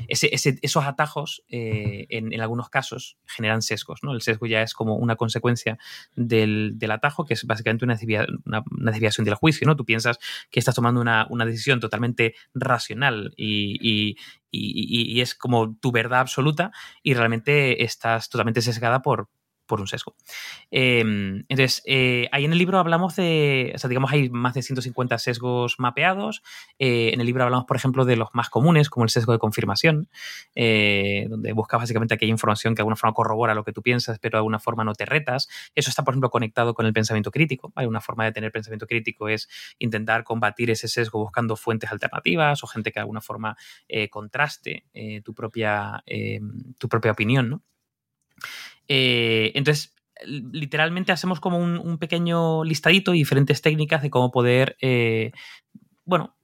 Speaker 4: esos atajos, eh, en, algunos casos, generan sesgos. ¿no? El sesgo ya es como una consecuencia del, atajo, que es básicamente una, desviación del juicio. ¿no? Tú piensas que estás tomando una, decisión totalmente racional y, es como tu verdad absoluta y realmente estás totalmente sesgada por, por un sesgo. Em, entonces, eh, ahí en el libro hablamos de, o sea, digamos, hay más de 150 sesgos mapeados. Eh, en el libro hablamos, por ejemplo, de los más comunes, como el sesgo de confirmación, eh, donde buscas básicamente aquella información que de alguna forma corrobora lo que tú piensas, pero de alguna forma no te retas. Eso está, por ejemplo, conectado con el pensamiento crítico. Hay una forma de tener pensamiento crítico es intentar combatir ese sesgo buscando fuentes alternativas o gente que de alguna forma contraste tu, propia, tu propia opinión, ¿no? Eh, entonces, literalmente hacemos como un, pequeño listadito y diferentes técnicas de cómo poder, eh, bueno,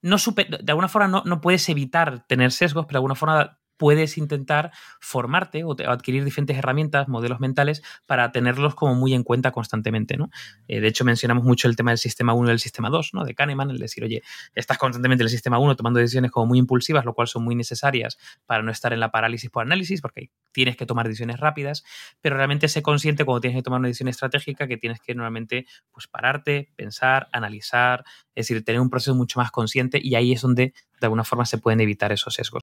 Speaker 4: no de alguna forma no, no, puedes evitar tener sesgos, pero de alguna forma puedes intentar formarte o, adquirir diferentes herramientas, modelos mentales, para tenerlos como muy en cuenta constantemente. ¿no? Eh, de hecho, mencionamos mucho el tema del sistema 1 y del sistema 2, ¿no? de Kahneman, el decir, oye, estás constantemente en el sistema 1 tomando decisiones como muy impulsivas, lo cual son muy necesarias para no estar en la parálisis por análisis, porque tienes que tomar decisiones rápidas, pero realmente sé consciente cuando tienes que tomar una decisión estratégica que tienes que normalmente pues, pararte, pensar, analizar, es decir, tener un proceso mucho más consciente y ahí es donde de alguna forma se pueden evitar esos sesgos.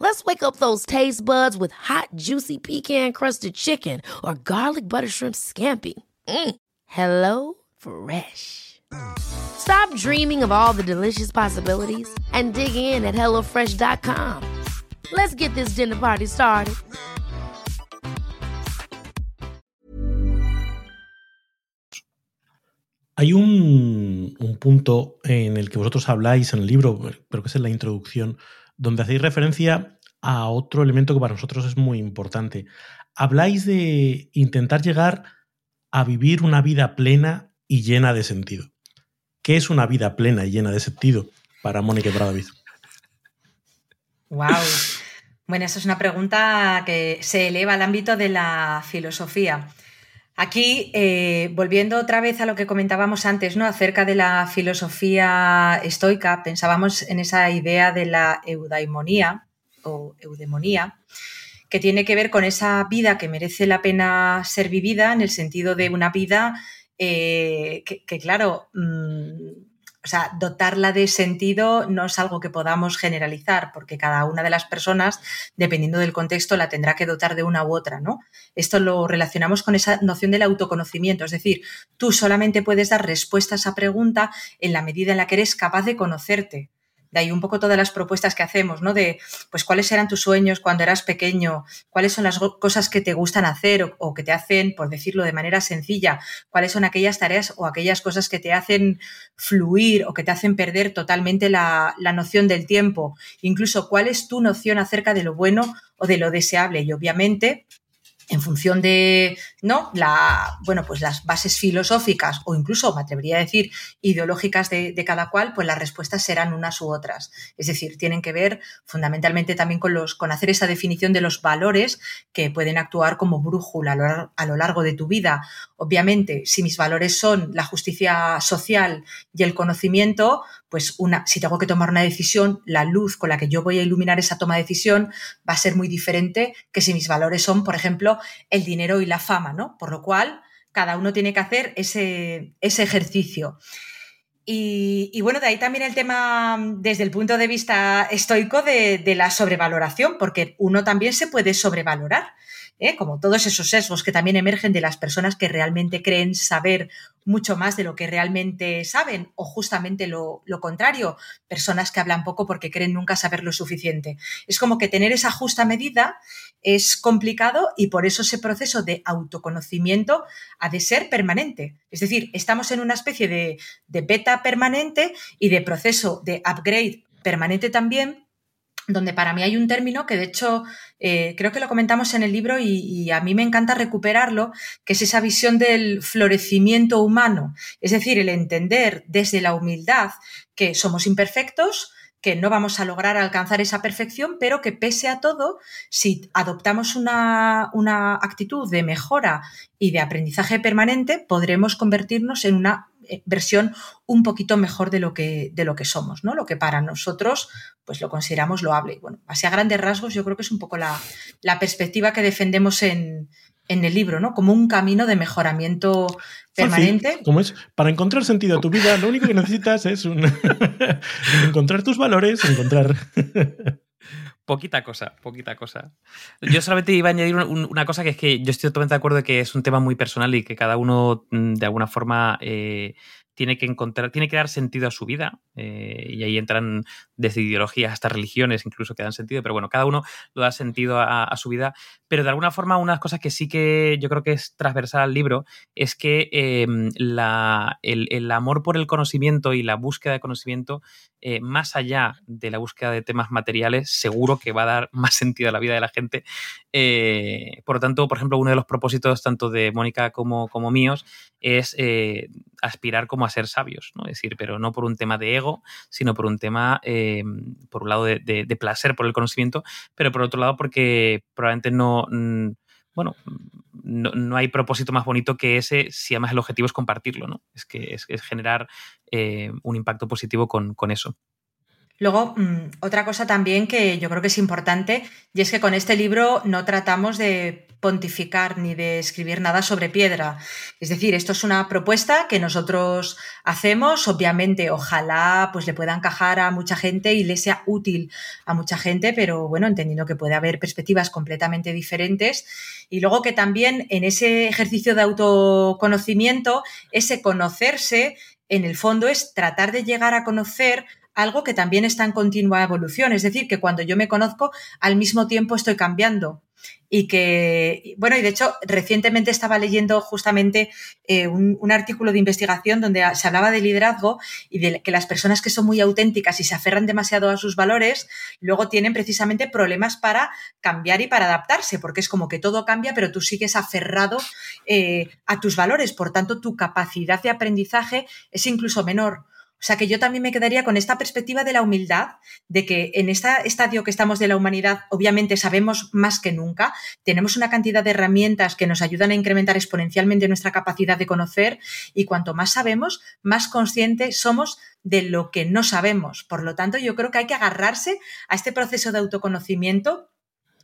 Speaker 5: Let's wake up those taste buds with hot, juicy pecan crusted chicken or garlic butter shrimp scampi. Mm. Hello Fresh. Stop dreaming of all the delicious possibilities and dig in at HelloFresh.com. Let's get this dinner party started.
Speaker 2: Hay un, un punto en el que vosotros habláis en el libro, creo que es en la introducción, donde hacéis referencia a otro elemento que para nosotros es muy importante. Habláis de intentar llegar a vivir una vida plena y llena de sentido. ¿Qué es una vida plena y llena de sentido para Mónica Bradavid?
Speaker 3: Wow. Bueno, esa es una pregunta que se eleva al ámbito de la filosofía. Aquí, eh, volviendo otra vez a lo que comentábamos antes, ¿no? Acerca de la filosofía estoica, pensábamos en esa idea de la eudaimonía o eudemonía, que tiene que ver con esa vida que merece la pena ser vivida, en el sentido de una vida eh, que, claro, mm, o sea, dotarla de sentido no es algo que podamos generalizar, porque cada una de las personas, dependiendo del contexto, la tendrá que dotar de una u otra, ¿no? Esto lo relacionamos con esa noción del autoconocimiento, es decir, tú solamente puedes dar respuesta a esa pregunta en la medida en la que eres capaz de conocerte. De ahí un poco todas las propuestas que hacemos, ¿no? De, pues, cuáles eran tus sueños cuando eras pequeño, cuáles son las cosas que te gustan hacer o, que te hacen, por decirlo de manera sencilla, cuáles son aquellas tareas o aquellas cosas que te hacen fluir o que te hacen perder totalmente la, la noción del tiempo. Incluso, cuál es tu noción acerca de lo bueno o de lo deseable. Y obviamente, en función de ¿no? La, bueno, pues las bases filosóficas o incluso, me atrevería a decir, ideológicas de, cada cual, pues las respuestas serán unas u otras. Es decir, tienen que ver fundamentalmente también con, los, con hacer esa definición de los valores que pueden actuar como brújula a lo, largo de tu vida. Obviamente, si mis valores son la justicia social y el conocimiento, pues una, si tengo que tomar una decisión, la luz con la que yo voy a iluminar esa toma de decisión va a ser muy diferente que si mis valores son, por ejemplo, el dinero y la fama, ¿no? Por lo cual, cada uno tiene que hacer ese, ese ejercicio. Y, bueno, de ahí también el tema desde el punto de vista estoico de, de la sobrevaloración, porque uno también se puede sobrevalorar. ¿eh? como todos esos sesgos que también emergen de las personas que realmente creen saber mucho más de lo que realmente saben, o justamente lo, contrario, personas que hablan poco porque creen nunca saber lo suficiente. Es como que tener esa justa medida es complicado y por eso ese proceso de autoconocimiento ha de ser permanente. Es decir, estamos en una especie de, de beta permanente y de proceso de upgrade permanente también donde para mí hay un término que de hecho eh, creo que lo comentamos en el libro y, a mí me encanta recuperarlo, que es esa visión del florecimiento humano, es decir, el entender desde la humildad que somos imperfectos, que no vamos a lograr alcanzar esa perfección, pero que pese a todo, si adoptamos una, una actitud de mejora y de aprendizaje permanente, podremos convertirnos en una eh, versión un poquito mejor de lo que, de lo que somos, ¿no? Lo que para nosotros pues lo consideramos loable. Y bueno, así a grandes rasgos yo creo que es un poco la, perspectiva que defendemos en, el libro, ¿no? Como un camino de mejoramiento permanente.
Speaker 2: como es, para encontrar sentido a tu vida, lo único que necesitas es encontrar tus valores, encontrar...
Speaker 4: Poquita cosa, poquita cosa. Yo solamente iba a añadir una, cosa que es que yo estoy totalmente de acuerdo de que es un tema muy personal y que cada uno mm, de alguna forma eh, tiene que encontrar, tiene que dar sentido a su vida, eh, y ahí entran desde ideologías hasta religiones incluso que dan sentido, pero bueno, cada uno lo da sentido a, su vida, pero de alguna forma una de las cosas que sí que yo creo que es transversal al libro es que em, el, amor por el conocimiento y la búsqueda de conocimiento, eh, más allá de la búsqueda de temas materiales, seguro que va a dar más sentido a la vida de la gente. Eh, por lo tanto, por ejemplo, uno de los propósitos tanto de Mónica como, como míos es aspirar como a ser sabios, ¿no? Es decir, pero no por un tema de ego, sino por un tema, eh, por un lado, de, placer por el conocimiento, pero por otro lado porque probablemente no, mm, bueno, no, hay propósito más bonito que ese si además el objetivo es compartirlo, ¿no? Es que es, generar eh, un impacto positivo con, con eso.
Speaker 3: Luego, mm, otra cosa también que yo creo que es importante, y es que con este libro no tratamos de pontificar ni de escribir nada sobre piedra. Es decir, esto es una propuesta que nosotros hacemos, obviamente, ojalá pues le pueda encajar a mucha gente y le sea útil a mucha gente, pero bueno, entendiendo que puede haber perspectivas completamente diferentes. Y luego que también en ese ejercicio de autoconocimiento, ese conocerse, en el fondo es tratar de llegar a conocer algo que también está en continua evolución. Es decir, que cuando yo me conozco, al mismo tiempo estoy cambiando. Y que, bueno, y de hecho, recientemente estaba leyendo justamente eh, un, artículo de investigación donde se hablaba de liderazgo y de que las personas que son muy auténticas y se aferran demasiado a sus valores, luego tienen precisamente problemas para cambiar y para adaptarse, porque es como que todo cambia, pero tú sigues aferrado eh, a tus valores. Por tanto, tu capacidad de aprendizaje es incluso menor. O sea que yo también me quedaría con esta perspectiva de la humildad, de que en este estadio que estamos de la humanidad, obviamente sabemos más que nunca, tenemos una cantidad de herramientas que nos ayudan a incrementar exponencialmente nuestra capacidad de conocer y cuanto más sabemos, más conscientes somos de lo que no sabemos. Por lo tanto, yo creo que hay que agarrarse a este proceso de autoconocimiento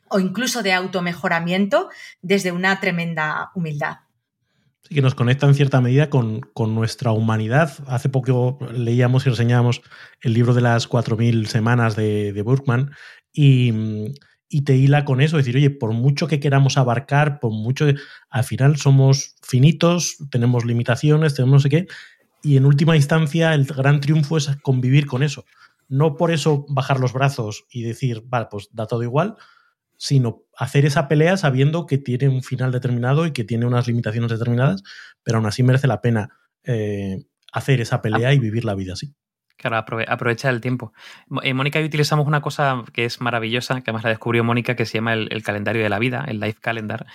Speaker 3: o incluso de automejoramiento desde una tremenda humildad
Speaker 2: que nos conecta en cierta medida con, nuestra humanidad. Hace poco leíamos y reseñábamos el libro de las 4.000 semanas de, de Burkman y, te hila con eso, decir, oye, por mucho que queramos abarcar, por mucho al final somos finitos, tenemos limitaciones, tenemos no sé qué, y en última instancia el gran triunfo es convivir con eso. No por eso bajar los brazos y decir, vale, pues da todo igual, sino hacer esa pelea sabiendo que tiene un final determinado y que tiene unas limitaciones determinadas, pero aún así merece la pena eh, hacer esa pelea y vivir la vida así.
Speaker 4: Claro, aprovecha el tiempo. Eh, Mónica y utilizamos una cosa que es maravillosa, que además la descubrió Mónica, que se llama el, calendario de la vida, el Life Calendar,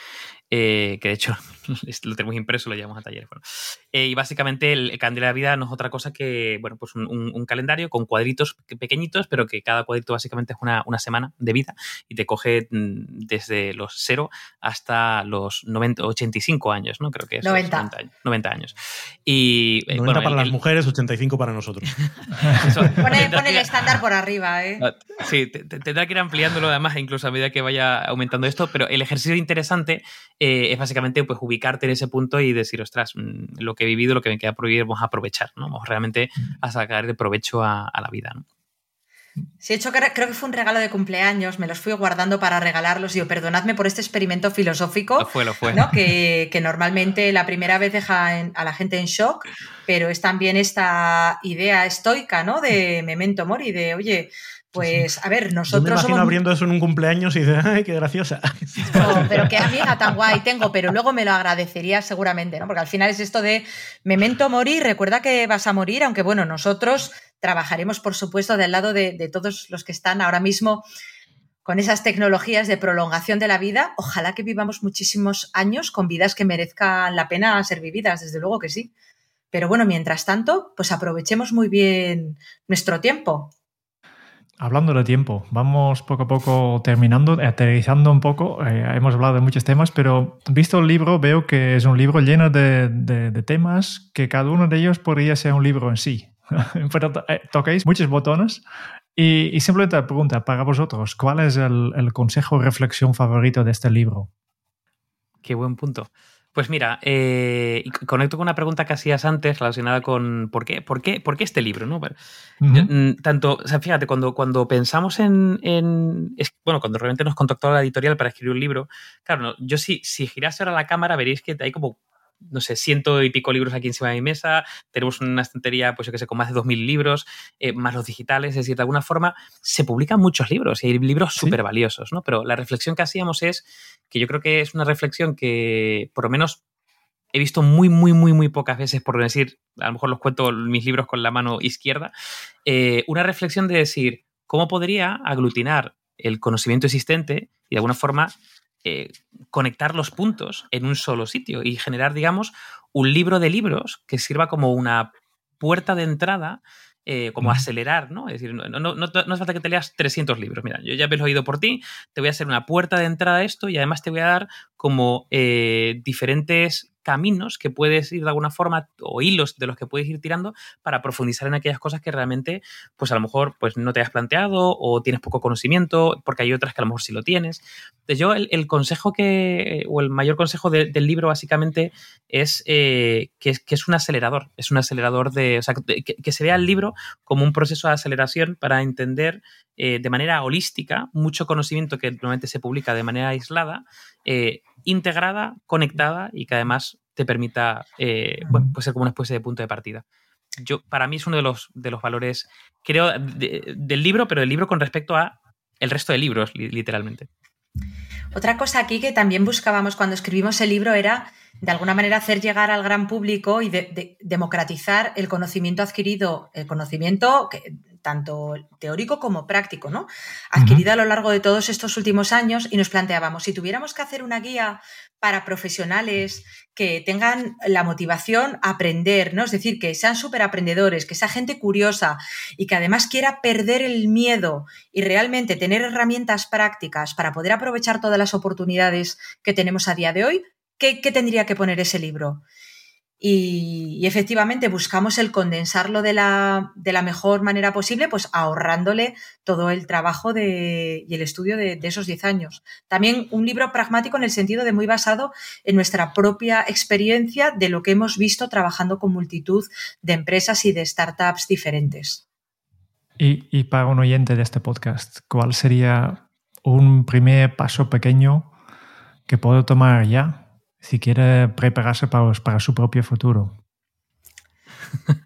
Speaker 4: eh, que de hecho lo tenemos impreso, lo llevamos a talleres. Eh, y básicamente el, calendario de la vida no es otra cosa que bueno, pues un, calendario con cuadritos pequeñitos, pero que cada cuadrito básicamente es una, semana de vida y te coge mm, desde los 0 hasta los 90, 85 años, ¿no? Creo que es
Speaker 3: 90.
Speaker 4: 90 años. Y,
Speaker 2: 90 eh, para las mujeres, 85 para nosotros.
Speaker 3: pone, el estándar por arriba, ¿eh? Ah,
Speaker 4: sí, tendrá que ir ampliándolo además, incluso a medida que vaya aumentando esto, pero el ejercicio interesante es básicamente pues ubicarte en ese punto y decir, ostras, mm, lo que he vivido, lo que me queda por vivir, vamos a aprovechar, ¿no? Vamos realmente mm. a sacar de provecho a, la vida, ¿no?
Speaker 3: Sí, hecho creo que fue un regalo de cumpleaños, me los fui guardando para regalarlos. Y yo, perdonadme por este experimento filosófico.
Speaker 4: Lo fue, lo fue.
Speaker 3: Que, que, normalmente la primera vez deja a la gente en shock, pero es también esta idea estoica, ¿no? De memento mori, de oye, pues, a ver, nosotros. Yo me
Speaker 2: imagino abriendo eso en un cumpleaños y dices, ¡ay, qué graciosa!
Speaker 3: No, pero qué amiga tan guay tengo, pero luego me lo agradecería seguramente, ¿no? Porque al final es esto de memento morir, recuerda que vas a morir, aunque bueno, nosotros trabajaremos, por supuesto, del lado de, de todos los que están ahora mismo con esas tecnologías de prolongación de la vida. Ojalá que vivamos muchísimos años con vidas que merezcan la pena ser vividas, desde luego que sí. Pero bueno, mientras tanto, pues aprovechemos muy bien nuestro tiempo.
Speaker 1: Hablando de tiempo, vamos poco a poco terminando, aterrizando un poco. Eh, hemos hablado de muchos temas, pero visto el libro, veo que es un libro lleno de, temas que cada uno de ellos podría ser un libro en sí. pero eh, muchos botones y, simplemente la pregunta para vosotros, ¿cuál es el, el consejo o reflexión favorito de este libro?
Speaker 4: Qué buen punto. Pues mira, eh, conecto con una pregunta que hacías antes relacionada con por qué, por qué, por qué este libro, ¿no? Tanto, o sea, fíjate, cuando, cuando pensamos en, bueno, cuando realmente nos contactó la editorial para escribir un libro, claro, yo si, si girase ahora la cámara veréis que hay como no sé, ciento y pico libros aquí encima de mi mesa, tenemos una estantería, pues yo que sé, con más de 2.000 libros, eh, más los digitales, es decir, de alguna forma se publican muchos libros y hay libros súper valiosos, ¿no? Pero la reflexión que hacíamos es que yo creo que es una reflexión que, por lo menos, he visto muy, muy, muy, muy pocas veces, por decir, a lo mejor los cuento mis libros con la mano izquierda, eh, una reflexión de decir, ¿cómo podría aglutinar el conocimiento existente y de alguna forma eh, conectar los puntos en un solo sitio y generar, digamos, un libro de libros que sirva como una puerta de entrada eh, como acelerar, ¿no? Es decir, no, no, no, hace falta que te leas 300 libros. Mira, yo ya me lo he oído por ti, te voy a hacer una puerta de entrada a esto y además te voy a dar como eh, diferentes caminos que puedes ir de alguna forma o hilos de los que puedes ir tirando para profundizar en aquellas cosas que realmente pues a lo mejor pues no te has planteado o tienes poco conocimiento porque hay otras que a lo mejor sí lo tienes. Yo el, consejo que o el mayor consejo del libro básicamente es, eh, que es que es un acelerador, es un acelerador de, o sea, que, que se vea el libro como un proceso de aceleración para entender eh, de manera holística mucho conocimiento que normalmente se publica de manera aislada, eh, integrada, conectada y que además te permita eh, pues ser como una especie de punto de partida. Yo, para mí es uno de los, de los valores, creo, del libro, pero del libro con respecto a el resto de libros, literalmente.
Speaker 3: Otra cosa aquí que también buscábamos cuando escribimos el libro era, de alguna manera, hacer llegar al gran público y democratizar el conocimiento adquirido, el conocimiento que, tanto teórico como práctico, ¿no? Adquirido a lo largo de todos estos últimos años y nos planteábamos, si tuviéramos que hacer una guía para profesionales que tengan la motivación a aprender, ¿no? Es decir, que sean súper aprendedores, que sea gente curiosa y que además quiera perder el miedo y realmente tener herramientas prácticas para poder aprovechar todas las oportunidades que tenemos a día de hoy, ¿qué, qué tendría que poner ese libro? Y, efectivamente buscamos el condensarlo de la, de la, mejor manera posible, pues ahorrándole todo el trabajo de, y el estudio de, esos 10 años. También un libro pragmático en el sentido de muy basado en nuestra propia experiencia de lo que hemos visto trabajando con multitud de empresas y de startups diferentes.
Speaker 1: Y, y para un oyente de este podcast, ¿cuál sería un primer paso pequeño que puedo tomar ya si quiere prepararse para, su propio futuro?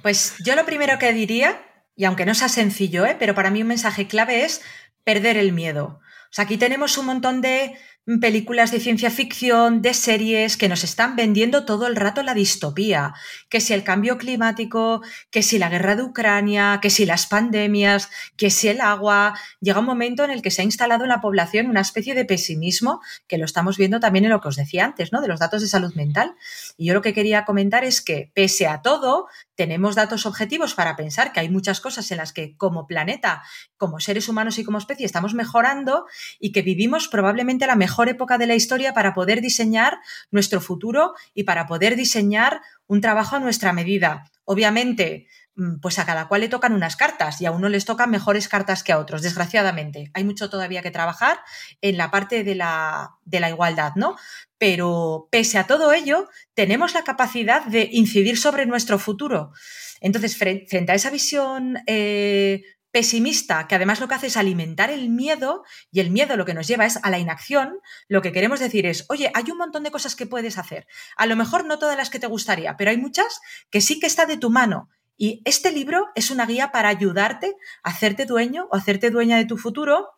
Speaker 3: Pues yo lo primero que diría, y aunque no sea sencillo, ¿eh? pero para mí un mensaje clave es perder el miedo. O sea, aquí tenemos un montón de películas de ciencia ficción, de series que nos están vendiendo todo el rato la distopía, que si el cambio climático, que si la guerra de Ucrania, que si las pandemias, que si el agua, llega un momento en el que se ha instalado en la población una especie de pesimismo que lo estamos viendo también en lo que os decía antes, ¿no? De los datos de salud mental. Y yo lo que quería comentar es que pese a todo, tenemos datos objetivos para pensar que hay muchas cosas en las que como planeta, como seres humanos y como especie estamos mejorando y que vivimos probablemente la mejor época de la historia para poder diseñar nuestro futuro y para poder diseñar un trabajo a nuestra medida. Obviamente, mm, pues a cada cual le tocan unas cartas y a uno les tocan mejores cartas que a otros, desgraciadamente. Hay mucho todavía que trabajar en la parte de la, de la igualdad, ¿no? pero pese a todo ello, tenemos la capacidad de incidir sobre nuestro futuro. Entonces, frente a esa visión eh, pesimista, que además lo que hace es alimentar el miedo, y el miedo lo que nos lleva es a la inacción, lo que queremos decir es, oye, hay un montón de cosas que puedes hacer. A lo mejor no todas las que te gustaría, pero hay muchas que sí que está de tu mano. Y este libro es una guía para ayudarte a hacerte dueño o hacerte dueña de tu futuro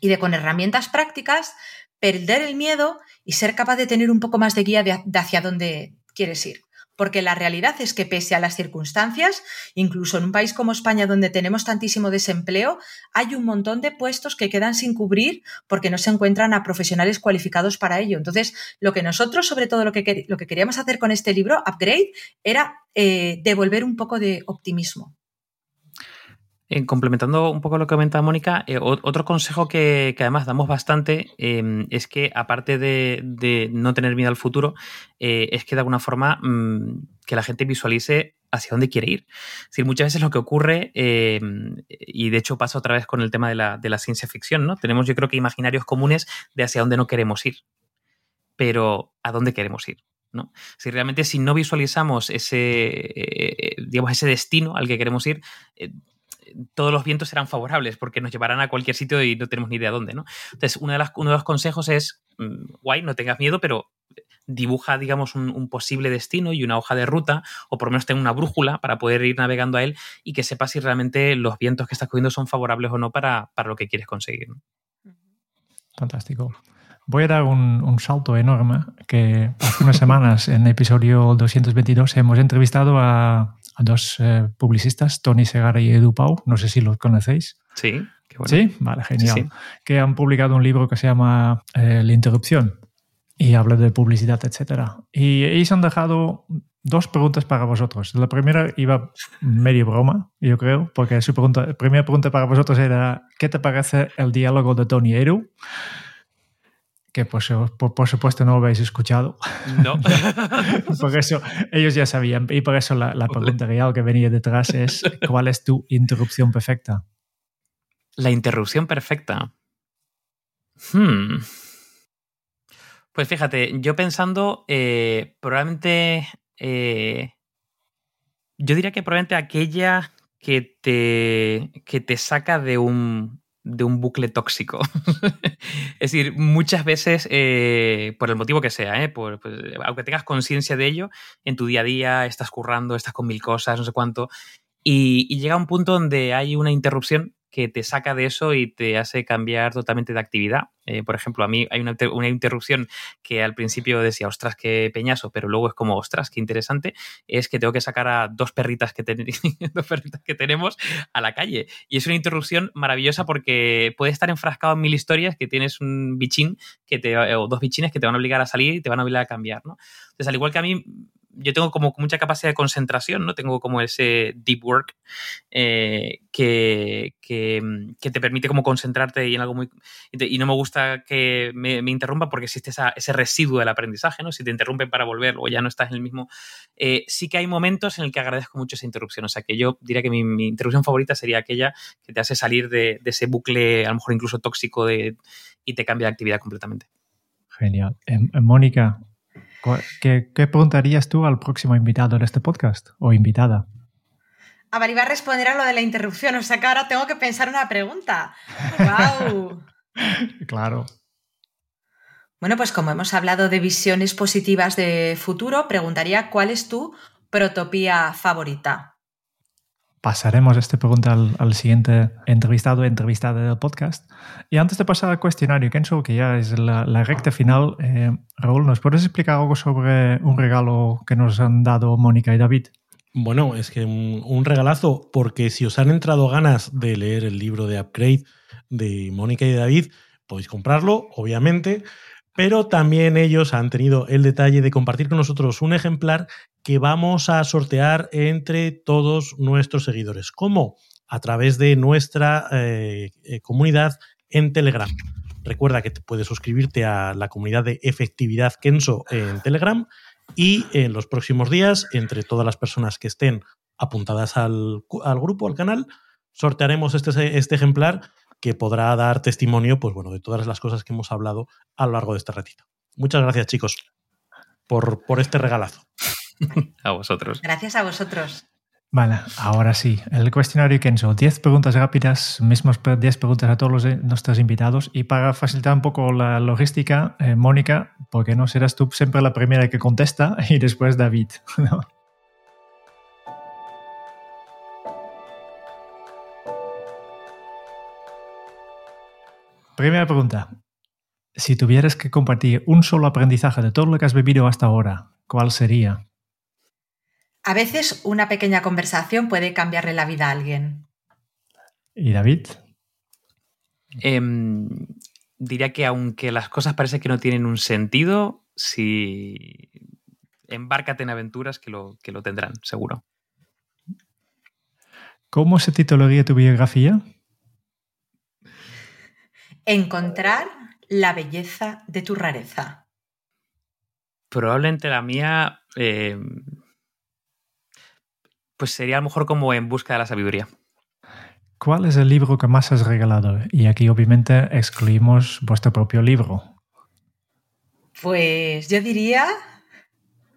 Speaker 3: y de con herramientas prácticas perder el miedo y ser capaz de tener un poco más de guía de, hacia dónde quieres ir. Porque la realidad es que pese a las circunstancias, incluso en un país como España donde tenemos tantísimo desempleo, hay un montón de puestos que quedan sin cubrir porque no se encuentran a profesionales cualificados para ello. Entonces, lo que nosotros, sobre todo lo que, lo que queríamos hacer con este libro, Upgrade, era eh, devolver un poco de optimismo.
Speaker 4: En complementando un poco lo que comentaba Mónica, eh, otro consejo que, además damos bastante em, es que, aparte de, no tener miedo al futuro, eh, es que de alguna forma mm, que la gente visualice hacia dónde quiere ir. Es decir, muchas veces lo que ocurre, em, y de hecho pasa otra vez con el tema de la, de la ciencia ficción, ¿no? Tenemos yo creo que imaginarios comunes de hacia dónde no queremos ir, pero ¿a dónde queremos ir? ¿no? Si realmente si no visualizamos ese, eh, digamos, ese destino al que queremos ir, todos los vientos serán favorables porque nos llevarán a cualquier sitio y no tenemos ni idea dónde, ¿no? Entonces, uno de, los consejos es, mm, guay, no tengas miedo, pero dibuja, digamos, un, posible destino y una hoja de ruta, o por lo menos tenga una brújula para poder ir navegando a él y que sepas si realmente los vientos que estás cogiendo son favorables o no para, lo que quieres conseguir.
Speaker 1: Fantástico. Voy a dar un, salto enorme que hace unas semanas en episodio 222 hemos entrevistado a a dos eh, publicistas, Tony Segara y Edu Pau, no sé si los conocéis.
Speaker 4: Sí,
Speaker 1: qué bueno. Sí, vale, genial. Que han publicado un libro que se llama eh, La interrupción y habla de publicidad, etc. Y ellos han dejado dos preguntas para vosotros. La primera iba medio broma, yo creo, porque su pregunta, primera pregunta para vosotros era, ¿qué te parece el diálogo de Tony Eru? Que por, por, supuesto no lo habéis escuchado.
Speaker 4: No.
Speaker 1: por eso ellos ya sabían. Y por eso la, la pregunta real que venía detrás es, ¿cuál es tu interrupción perfecta?
Speaker 4: La interrupción perfecta. Hmm. Pues fíjate, yo pensando, eh, probablemente. Eh, yo diría que probablemente aquella que te, que te saca de un, de un bucle tóxico. es decir, muchas veces, eh, por el motivo que sea, pues, aunque tengas conciencia de ello, en tu día a día estás currando, estás con mil cosas, no sé cuánto, y, y llega un punto donde hay una interrupción que te saca de eso y te hace cambiar totalmente de actividad. Eh, por ejemplo, a mí hay una, interrupción que al principio decía, ostras, qué peñazo, pero luego es como, ostras, qué interesante, es que tengo que sacar a dos perritas que, dos perritas que tenemos a la calle. Y es una interrupción maravillosa porque puedes estar enfrascado en mil historias que tienes un bichín que te, o dos bichines que te van a obligar a salir y te van a obligar a cambiar, ¿no? Entonces, al igual que a mí yo tengo como mucha capacidad de concentración, ¿no? Tengo como ese deep work eh, que, que, te permite como concentrarte en algo muy... Y, no me gusta que me, interrumpa porque existe ese residuo del aprendizaje, ¿no? Si te interrumpen para volver o ya no estás en el mismo... Eh, sí que hay momentos en el que agradezco mucho esa interrupción. O sea, que yo diría que mi, interrupción favorita sería aquella que te hace salir de, ese bucle, a lo mejor incluso tóxico, de, y te cambia de actividad completamente.
Speaker 1: Genial. Em, Mónica, ¿Qué, preguntarías tú al próximo invitado de este podcast o invitada?
Speaker 3: A ver, iba a responder a lo de la interrupción, o sea que ahora tengo que pensar una pregunta. ¡Wow!
Speaker 1: claro.
Speaker 3: Bueno, pues como hemos hablado de visiones positivas de futuro, preguntaría cuál es tu protopía favorita
Speaker 1: pasaremos esta pregunta al, siguiente entrevistado o entrevistada del podcast. Y antes de pasar al cuestionario, Kenzo, que ya es la, recta final, eh, Raúl, ¿nos puedes explicar algo sobre un regalo que nos han dado Mónica y David?
Speaker 2: Bueno, es que un, regalazo, porque si os han entrado ganas de leer el libro de Upgrade de Mónica y David, podéis comprarlo, obviamente, pero también ellos han tenido el detalle de compartir con nosotros un ejemplar que vamos a sortear entre todos nuestros seguidores. ¿Cómo? A través de nuestra eh, eh, comunidad en Telegram. Recuerda que puedes suscribirte a la comunidad de efectividad Kenso en Telegram y en los próximos días, entre todas las personas que estén apuntadas al, grupo, al canal, sortearemos este, este, ejemplar que podrá dar testimonio pues, bueno, de todas las cosas que hemos hablado a lo largo de este ratito. Muchas gracias, chicos, por, por este regalazo.
Speaker 4: A vosotros.
Speaker 3: Gracias a vosotros.
Speaker 1: Vale, ahora sí, el cuestionario Kenzo. 10 preguntas rápidas, mismos 10 preguntas a todos nuestros invitados. Y para facilitar un poco la logística, eh, Mónica, porque no serás tú siempre la primera que contesta y después David. Primera pregunta. Si tuvieras que compartir un solo aprendizaje de todo lo que has vivido hasta ahora, ¿cuál sería?
Speaker 3: A veces una pequeña conversación puede cambiarle la vida a alguien.
Speaker 1: ¿Y David?
Speaker 4: Em, diría que aunque las cosas parece que no tienen un sentido, si embárcate en aventuras que lo, que lo tendrán, seguro.
Speaker 1: ¿Cómo se titularía tu biografía?
Speaker 3: Encontrar la belleza de tu rareza.
Speaker 4: Probablemente la mía em, pues sería a lo mejor como En busca de la sabiduría.
Speaker 1: ¿Cuál es el libro que más has regalado? Y aquí obviamente excluimos vuestro propio libro.
Speaker 3: Pues yo diría,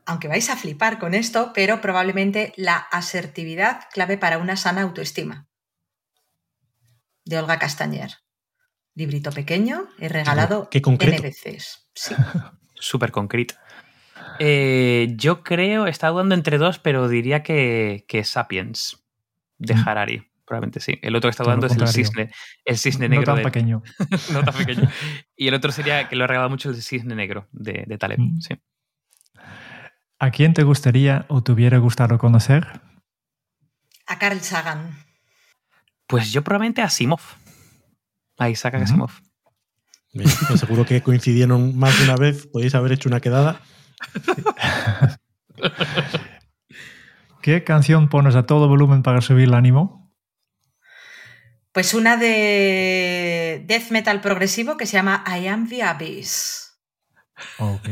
Speaker 3: aunque vais a flipar con esto, pero probablemente la asertividad clave para una sana autoestima. De Olga Castañer. Librito pequeño, he regalado
Speaker 2: ¿Qué,
Speaker 3: N veces. Sí.
Speaker 4: Súper concreto. Eh, yo creo, está dudando entre dos, pero diría que, Sapiens de mm. Harari. Probablemente sí. El otro que está dudando es el cisne, el cisne negro.
Speaker 1: No tan pequeño.
Speaker 4: no tan pequeño. Y el otro sería, que lo he regalado mucho, el cisne negro de, de Taleb. Mm. Sí.
Speaker 1: ¿A quién te gustaría o te hubiera gustado conocer?
Speaker 3: A Carl Sagan.
Speaker 4: Pues yo probablemente a Simov. A Isaac Asimov.
Speaker 2: Pues seguro que coincidieron más de una vez. Podéis haber hecho una quedada.
Speaker 1: ¿Qué canción pones a todo volumen para subir el ánimo?
Speaker 3: Pues una de death metal progresivo que se llama I Am the Abyss.
Speaker 1: Ok.